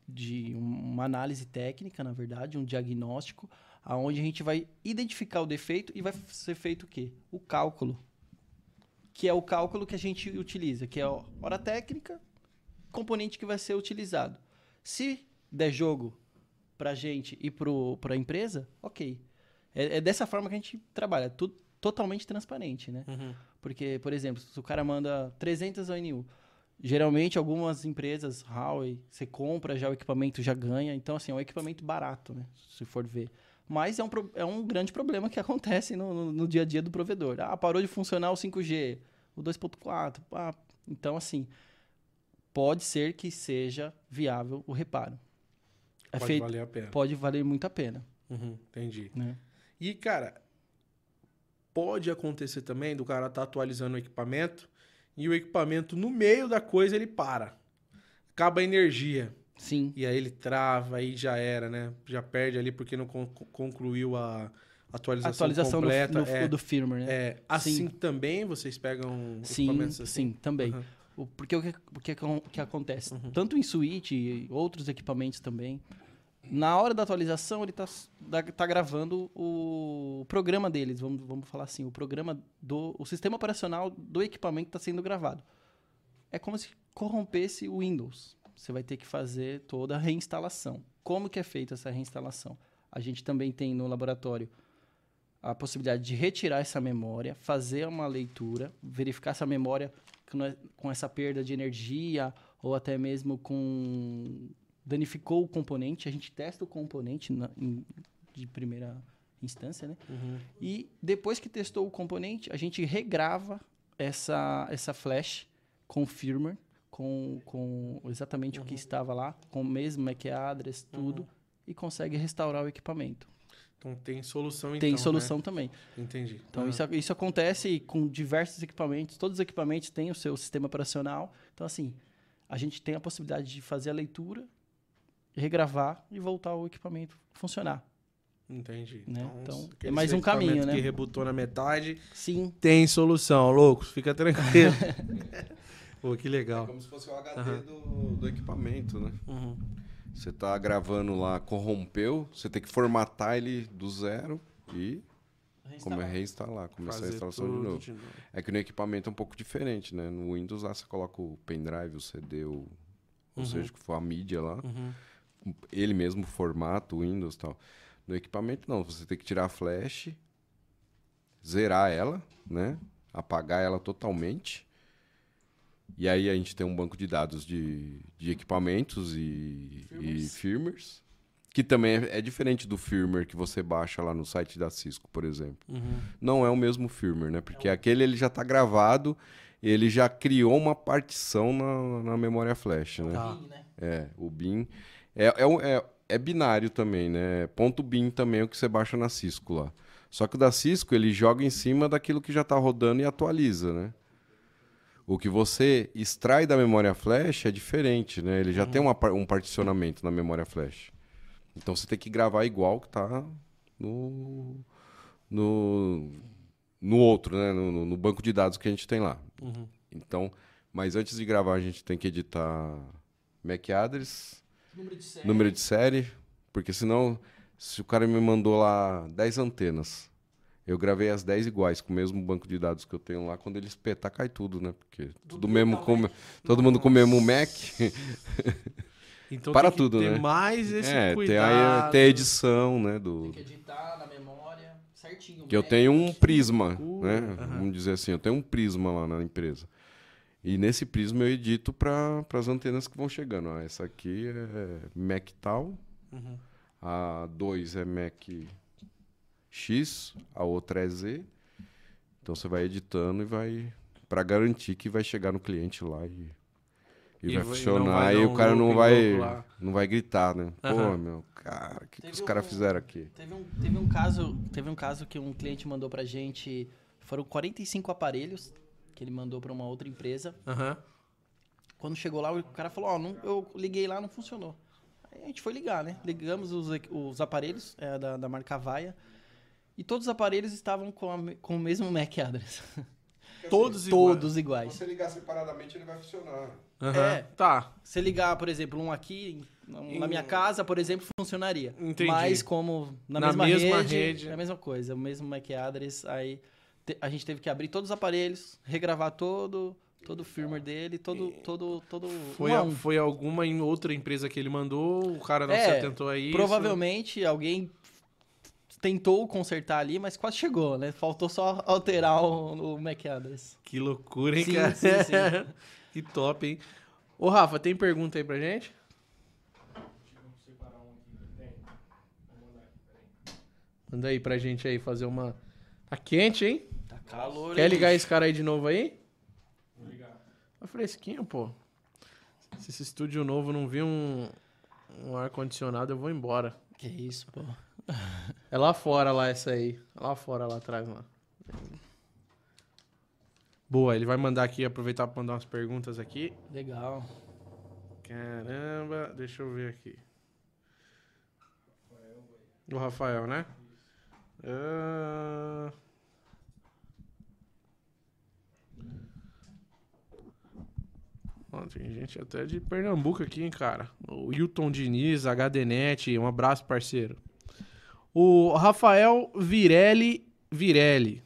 de uma análise técnica, na verdade, um diagnóstico, aonde a gente vai identificar o defeito e vai ser feito o quê? O cálculo. Que é o cálculo que a gente utiliza, que é a hora técnica, componente que vai ser utilizado. Se der jogo pra gente e pro, pra empresa, ok. É, é dessa forma que a gente trabalha, tudo totalmente transparente, né? Uhum. Porque, por exemplo, se o cara manda 300 ONU, geralmente algumas empresas, Huawei, você compra já o equipamento, já ganha. Então, assim, é um equipamento barato, né? Se for ver. Mas é um, é um grande problema que acontece no, no- no dia a dia do provedor. Ah, parou de funcionar o 5G, o 2.4. Ah, então, assim, pode ser que seja viável o reparo. É Pode feito, valer a pena. pode valer muito a pena, Uhum, entendi. né? E, cara, pode acontecer também do cara tá atualizando o equipamento e o equipamento, no meio da coisa, ele para. Acaba a energia. Sim. E aí ele trava, aí já era, né? Já perde ali porque não con- concluiu a atualização, Atualização do, completa. do, é, do firmware, né? é, assim também vocês pegam Sim, equipamentos assim? sim, também. Uhum. O, porque o que, o que, acon- que acontece? Tanto em suíte e outros equipamentos também, na hora da atualização, ele está tá gravando o programa deles, vamos, vamos falar assim, o programa do. O sistema operacional do equipamento está sendo gravado. É como se corrompesse o Windows. Você vai ter que fazer toda a reinstalação. Como que é feita essa reinstalação? A gente também tem no laboratório a possibilidade de retirar essa memória, fazer uma leitura, verificar essa memória com essa perda de energia ou até mesmo com danificou o componente, a gente testa o componente na- em- de primeira instância, né? Uhum. E depois que testou o componente, a gente regrava essa, essa flash com firmware, com, com exatamente o que estava lá, com o mesmo MAC address, tudo, e consegue restaurar o equipamento. Então tem solução então, Tem né? solução também. Entendi. Então, Ah, isso, isso acontece com diversos equipamentos. Todos os equipamentos têm o seu sistema operacional. Então, assim, a gente tem a possibilidade de fazer a leitura, regravar e voltar o equipamento a funcionar. Entendi. Né? Então, é aquele mais um caminho, né? que rebutou na metade, Sim, tem solução, loucos. Fica tranquilo. Pô, que É legal. como se fosse o HD do, do equipamento, né? Uhum. Você tá gravando lá, corrompeu, você tem que formatar ele do zero e como é reinstalar, começar a Fazer instalação de novo. de novo. É que no equipamento é um pouco diferente, né? No Windows lá você coloca o pendrive, o CD, o, ou seja, o que for a mídia lá. Uhum. Ele mesmo formata o Windows e tal. No equipamento, não. Você tem que tirar a flash, zerar ela, né? Apagar ela totalmente. E aí a gente tem um banco de dados de, de equipamentos e firmwares. e firmwares. Que também é, é, diferente do firmware que você baixa lá no site da Cisco, por exemplo. Uhum. Não é o mesmo firmware, né? Porque é um... aquele ele já está gravado, ele já criou uma partição na, na memória flash, né? O BIM, né? É, o BIM. É, é, é, é binário também, né? Ponto .bin também é o que você baixa na Cisco lá. Só que o da Cisco ele joga em cima daquilo que já está rodando e atualiza, né? O que você extrai da memória flash é diferente, né? Ele já uhum. tem uma, um particionamento na memória flash. Então você tem que gravar igual que está no, no, no outro, né? No, no, banco de dados que a gente tem lá. Uhum. Então, mas antes de gravar a gente tem que editar MAC address, número de série, número de série porque senão se o cara me mandou lá 10 antenas, eu gravei as 10 iguais, com o mesmo banco de dados que eu tenho lá. Quando ele espetar, cai tudo, né? Porque tudo, tudo mesmo com, todo mundo com o mesmo Mac. Então Para tem tudo, ter né? mais esse é, cuidado. Tem a, tem a edição, né? Do... Tem que editar na memória certinho. Que eu tenho um prisma, né? Uh -huh. Vamos dizer assim, eu tenho um prisma lá na empresa. E nesse prisma eu edito para as antenas que vão chegando. Ah, essa aqui é Mac tal, uhum. a 2 é Mac X, a outra é Z. Então você vai editando e vai para garantir que vai chegar no cliente lá e, e, e vai funcionar vai e o cara não vai não vai gritar, né? Uhum. Pô, meu, cara, o que, que os um, caras fizeram aqui? Teve um, teve um caso, teve um caso que um cliente mandou pra gente, foram 45 aparelhos que ele mandou para uma outra empresa. Uhum. Quando chegou lá, o cara falou: Ó, oh, eu liguei lá, não funcionou. Aí a gente foi ligar, né? Ligamos os, os aparelhos é, da, da marca Vaia. E todos os aparelhos estavam com, a, com o mesmo MAC address. todos iguais. Todos iguais. Se você ligar separadamente, ele vai funcionar. Uhum. É, tá. Se ligar, por exemplo, um aqui, na minha casa, por exemplo, funcionaria. Entendi. Mas como na, na mesma, mesma rede, rede, é a mesma coisa, o mesmo MAC address, aí a gente teve que abrir todos os aparelhos, regravar todo todo o firmware dele, todo todo todo foi um a, foi alguma em outra empresa que ele mandou, o cara não é, se atentou a isso. Provavelmente alguém tentou consertar ali, mas quase chegou, né? Faltou só alterar o, o MAC address. Que loucura, hein, sim, cara? Sim, sim. que top, hein? Ô, Rafa, tem pergunta aí pra gente? Manda aí pra gente aí fazer uma. Tá quente, hein? Calor. Quer ligar esse cara aí de novo aí? Vou ligar. Tá fresquinho, pô. Se esse estúdio novo não vir um, um ar-condicionado, eu vou embora. Que isso, pô. É lá fora, lá, essa aí. É lá fora, lá atrás, lá. Boa, ele vai mandar aqui, aproveitar para mandar umas perguntas aqui. Legal. Caramba, deixa eu ver aqui. O Rafael, né? Uh... tem gente até de Pernambuco aqui, hein, cara. O Hilton Diniz, HDNet, um abraço, parceiro. O Rafael Virelli. Virelli.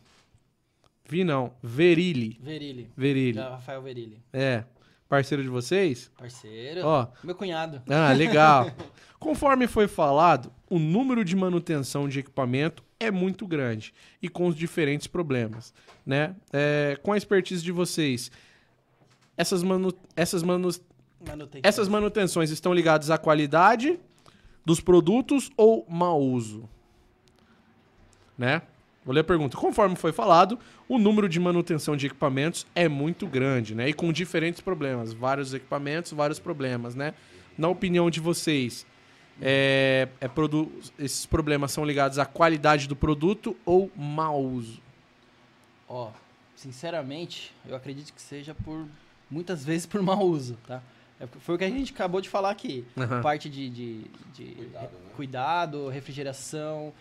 Vi não. Verilli. Verilli. Verilli. Rafael Verilli. É. Parceiro de vocês? Parceiro. Ó. Meu cunhado. Ah, legal. Conforme foi falado, o número de manutenção de equipamento é muito grande e com os diferentes problemas, né? É, com a expertise de vocês, essas, manu essas, manu essas manutenções estão ligadas à qualidade dos produtos ou mau uso? né? Vou ler a pergunta. Conforme foi falado, o número de manutenção de equipamentos é muito grande, né? E com diferentes problemas. Vários equipamentos, vários problemas, né? Na opinião de vocês, é, é esses problemas são ligados à qualidade do produto ou mau uso? Ó, sinceramente, eu acredito que seja por muitas vezes por mau uso, tá? É, foi o que a gente acabou de falar aqui. Uhum. Parte de, de, de cuidado, né? cuidado, refrigeração,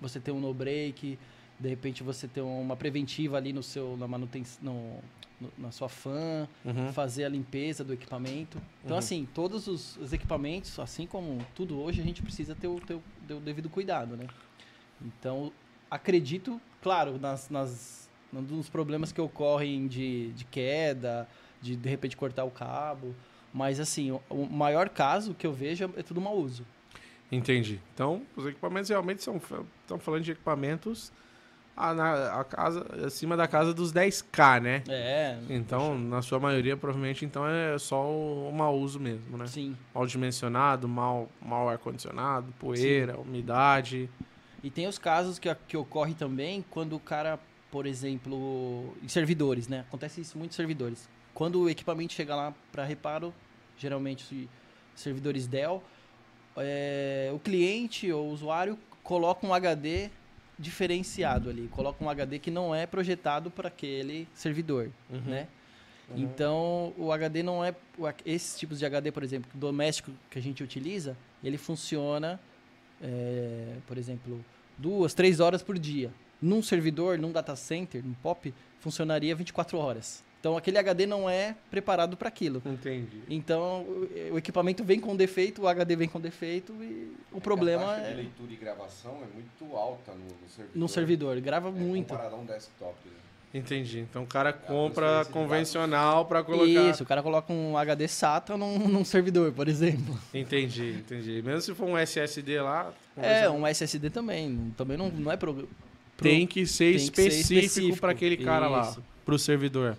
você ter um no break, de repente você ter uma preventiva ali no seu na manutenção no, no, na sua fan, uhum. fazer a limpeza do equipamento. Então uhum. assim, todos os, os, equipamentos, assim como tudo hoje, a gente precisa ter o, ter o, ter o devido cuidado, né? Então, acredito, claro, nas, nas nos problemas que ocorrem de, de queda, de de repente cortar o cabo, mas assim, o, o maior caso que eu vejo é, é tudo mau uso. Entendi. Então, os equipamentos realmente são. Estão falando de equipamentos a, na, a casa, acima da casa dos 10k, né? É. Então, na sua maioria, provavelmente, então é só o mau uso mesmo, né? Sim. Mal dimensionado, mal, mal ar-condicionado, poeira, umidade. E tem os casos que, que ocorre também quando o cara, por exemplo, em servidores, né? Acontece isso muito em servidores. Quando o equipamento chega lá para reparo, geralmente servidores Dell, é, o cliente ou o usuário coloca um HD diferenciado ali, coloca um HD que não é projetado para aquele servidor, Uhum. né? Uhum. Então, o HD não é. Esses tipos de HD, por exemplo, doméstico que a gente utiliza, ele funciona, é, por exemplo, duas, três horas por dia. Num servidor, num data center, num POP, funcionaria 24 horas. Então, aquele HD não é preparado para aquilo. Entendi. Então, o, o equipamento vem com defeito, o HD vem com defeito e o problema a taxa de é leitura e gravação é muito alta no, no servidor. no servidor. Grava É, muito. Comparado a um desktop. né? Entendi. Então o cara compra transferência de convencional para colocar. Isso, o cara coloca um HD SATA num, num servidor, por exemplo. Entendi, entendi. Mesmo se for um SSD lá. É, um SSD também. Também não, não é pro, pro- Tem que ser tem específico, específico. para aquele cara lá, Isso. pro servidor.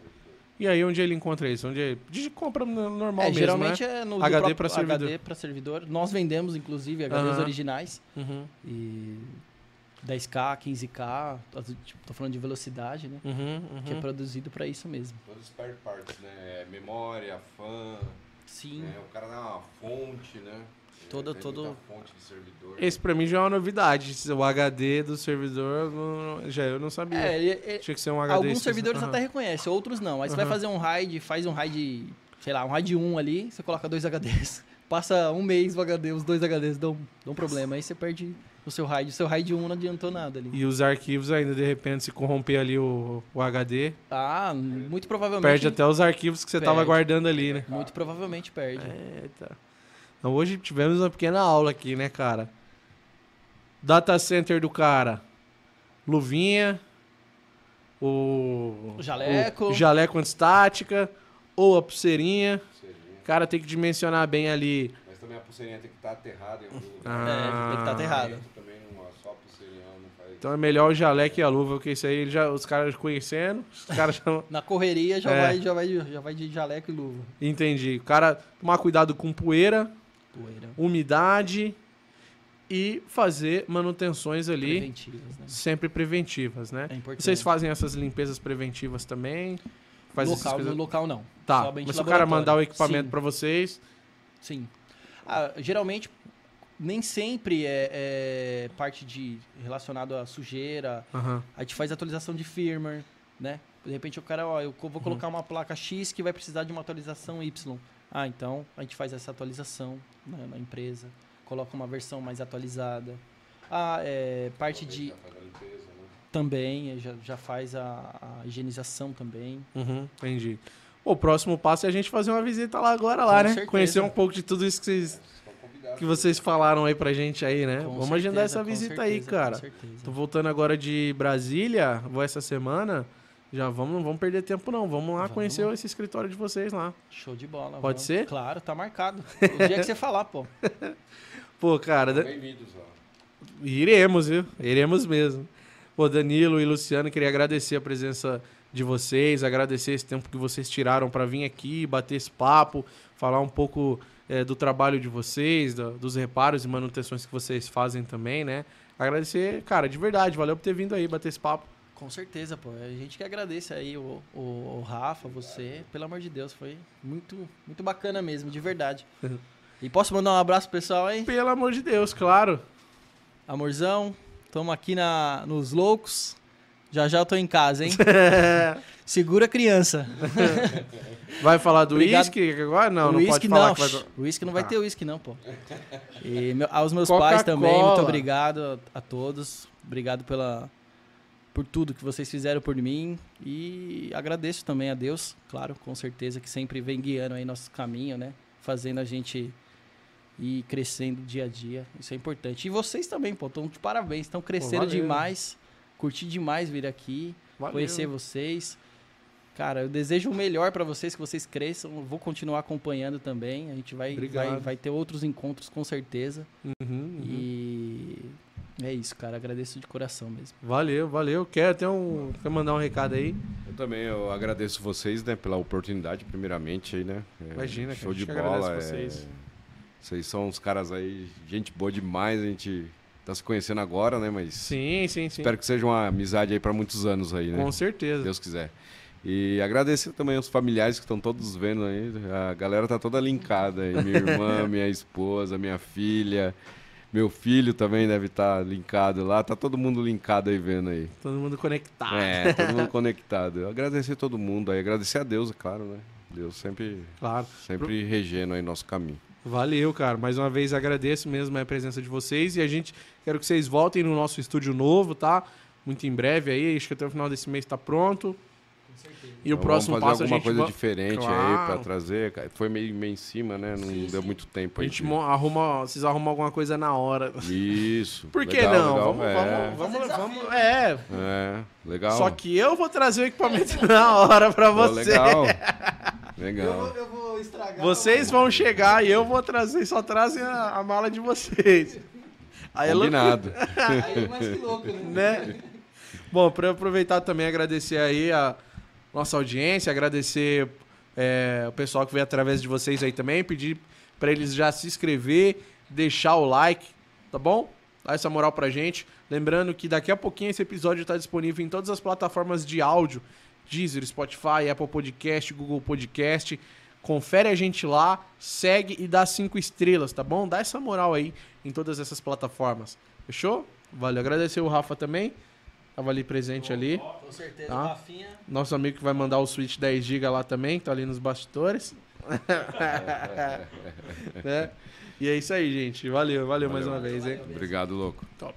E aí onde ele encontra isso? Onde ele... de compra no- normal É, mesmo, geralmente né? é no HD pra servidor. HD para servidor. Nós vendemos, inclusive, HDs Aham. originais. Uhum, E 10K, 15K. tô- Tipo, tô falando de velocidade, né? uhum, Que é uhum. produzido para isso mesmo. Todos os spare parts, né? É Memória, fã, Sim. né? o cara dá uma fonte, né? Todo- todo-. Esse pra mim já é uma novidade. O HD do servidor, já eu não sabia. É, ele- ele- Tinha que ser um HD. alguns específico. servidores Aham. até reconhecem, outros não. Aí você vai Aham. fazer um RAID, faz um RAID, sei lá, um RAID 1 ali, você coloca dois HDs. Passa um mês o HD, os dois HDs dão, dão problema. Aí você perde o seu RAID. O seu RAID 1 não adiantou nada ali. E os arquivos ainda, de repente, se corromper ali o, o HD, Ah, muito provavelmente. perde até os arquivos que você tava Perde. guardando ali, né? Muito provavelmente perde. Eita. Então hoje tivemos uma pequena aula aqui, né, cara? Data center do cara. Luvinha. O. O jaleco. O jaleco antistática. Ou a pulseirinha. Seria. O cara tem que dimensionar bem ali. Mas também a pulseirinha tem que estar aterrada em algum lugar. Ah. É, tem que estar aterrado. Dentro Também não, só a pulseirinha não faz. Então é melhor o jaleco e a luva, porque isso aí já, os caras conhecendo. Os caras já. Na correria já, É. vai, já, vai, já vai de jaleco e luva. Entendi. O cara tomar cuidado com poeira, Poeira. umidade e fazer manutenções ali. Preventivas, né? sempre preventivas, né? É importante. Vocês fazem essas limpezas preventivas também? Faz local, no local não. Tá, mas se o cara mandar o equipamento pra vocês, Sim. Ah, geralmente, nem sempre é, é parte de relacionado à sujeira. aham, A gente faz atualização de firmware, né? De repente o cara, ó, eu co- Uhum. vou colocar uma placa X que vai precisar de uma atualização Y. Ah, então a gente faz essa atualização né, na empresa, coloca uma versão mais atualizada. Ah, é, parte de Já faz a limpeza, né? também, eh, já, já faz a, a higienização também. uhum, entendi. O próximo passo é a gente fazer uma visita lá agora, lá, Com né? certeza. Conhecer um pouco de tudo isso que vocês, que vocês falaram aí pra gente aí, né? Com Vamos certeza, agendar essa visita certeza, aí, com cara. certeza. Tô voltando agora de Brasília, vou essa semana. Já vamos, não vamos perder tempo não. Vamos lá Vamos. conhecer esse escritório de vocês lá. Show de bola. Pode vamos. ser? Claro, tá marcado. O dia que você falar, pô. Pô, cara, Bem-vindos, ó. Iremos, viu? Iremos mesmo. Pô, Danilo e Luciano, queria agradecer a presença de vocês, agradecer esse tempo que vocês tiraram para vir aqui, bater esse papo, falar um pouco eh, do trabalho de vocês, da- dos reparos e manutenções que vocês fazem também, né? Agradecer, cara, de verdade, valeu por ter vindo aí bater esse papo. Com certeza, pô. A gente que agradece aí o, o, o Rafa, você. Pelo amor de Deus, foi muito, muito bacana mesmo, de verdade. E posso mandar um abraço pro pessoal aí? Pelo amor de Deus, claro. Amorzão, tamo aqui na, nos loucos. Já já eu tô em casa, hein? Segura a criança. Vai falar do uísque agora? Não, não Whisky pode falar não. vai... Whisky não vai Tá. ter uísque não, pô. E meu- aos meus pais também, muito obrigado a, a todos. Obrigado pela por tudo que vocês fizeram por mim e agradeço também a Deus, claro, com certeza que sempre vem guiando aí nosso caminho, né? Fazendo a gente ir crescendo dia a dia. Isso é importante. E vocês também, pô, estão de parabéns, estão crescendo valeu. demais. Curti demais vir aqui, Valeu. conhecer vocês. Cara, eu desejo o melhor para vocês, que vocês cresçam. Eu vou continuar acompanhando também. A gente vai, vai, vai ter outros encontros com certeza. Uhum, uhum. E é isso, cara. Agradeço de coração mesmo. Valeu, valeu. Quer até um, quer mandar um recado aí? Eu também, eu agradeço vocês, né, pela oportunidade, primeiramente aí, né? É, Imagina, show de bola. É, vocês. vocês são uns caras aí, gente boa demais. A gente tá se conhecendo agora, né? Mas sim, sim, sim. Espero que seja uma amizade aí para muitos anos aí, né? Com certeza. Se Deus quiser. E agradecer também aos familiares que estão todos vendo aí. A galera tá toda linkada aí. Minha irmã, minha esposa, minha filha. Meu filho também deve estar tá linkado lá. Tá todo mundo linkado aí vendo aí. Todo mundo conectado. É, todo mundo conectado. Eu agradecer todo mundo aí. Agradecer a Deus, é claro, né? Deus sempre, claro. sempre Pro... regendo aí nosso caminho. Valeu, cara. Mais uma vez agradeço mesmo a presença de vocês. E a gente quero que vocês voltem no nosso estúdio novo, tá? Muito em breve aí. Acho que até o final desse mês tá pronto. E o próximo vamos fazer alguma a gente coisa va... diferente claro. aí para trazer. Foi meio, meio em cima, né? Não sim, deu sim. muito tempo aí. A gente de... arruma, vocês arrumam alguma coisa na hora. Isso. Por que legal, não? Legal, vamos, é. vamos, vamos, vamos, é. É, legal. Só que eu vou trazer o equipamento na hora para você. legal. Legal. Eu vou, eu vou estragar. Vocês vão chegar e eu vou trazer, só trazem a, a mala de vocês. Aí Combinado. É aí é mais que louco, né? né? Bom, para aproveitar também agradecer aí a nossa audiência, agradecer é, o pessoal que veio através de vocês aí também, pedir para eles já se inscrever, deixar o like, tá bom? Dá essa moral pra gente. Lembrando que daqui a pouquinho esse episódio está disponível em todas as plataformas de áudio, Deezer, Spotify, Apple Podcast, Google Podcast. Confere a gente lá, segue e dá cinco estrelas, tá bom? Dá essa moral aí em todas essas plataformas. Fechou? Valeu. Agradecer o Rafa também. Tava ali presente ali. Com certeza, tá? Rafinha. Nosso amigo que vai mandar o Switch 10 GB lá também, tá ali nos bastidores. né? E é isso aí, gente. Valeu, valeu, valeu mais uma vez, hein? Obrigado, louco. Top.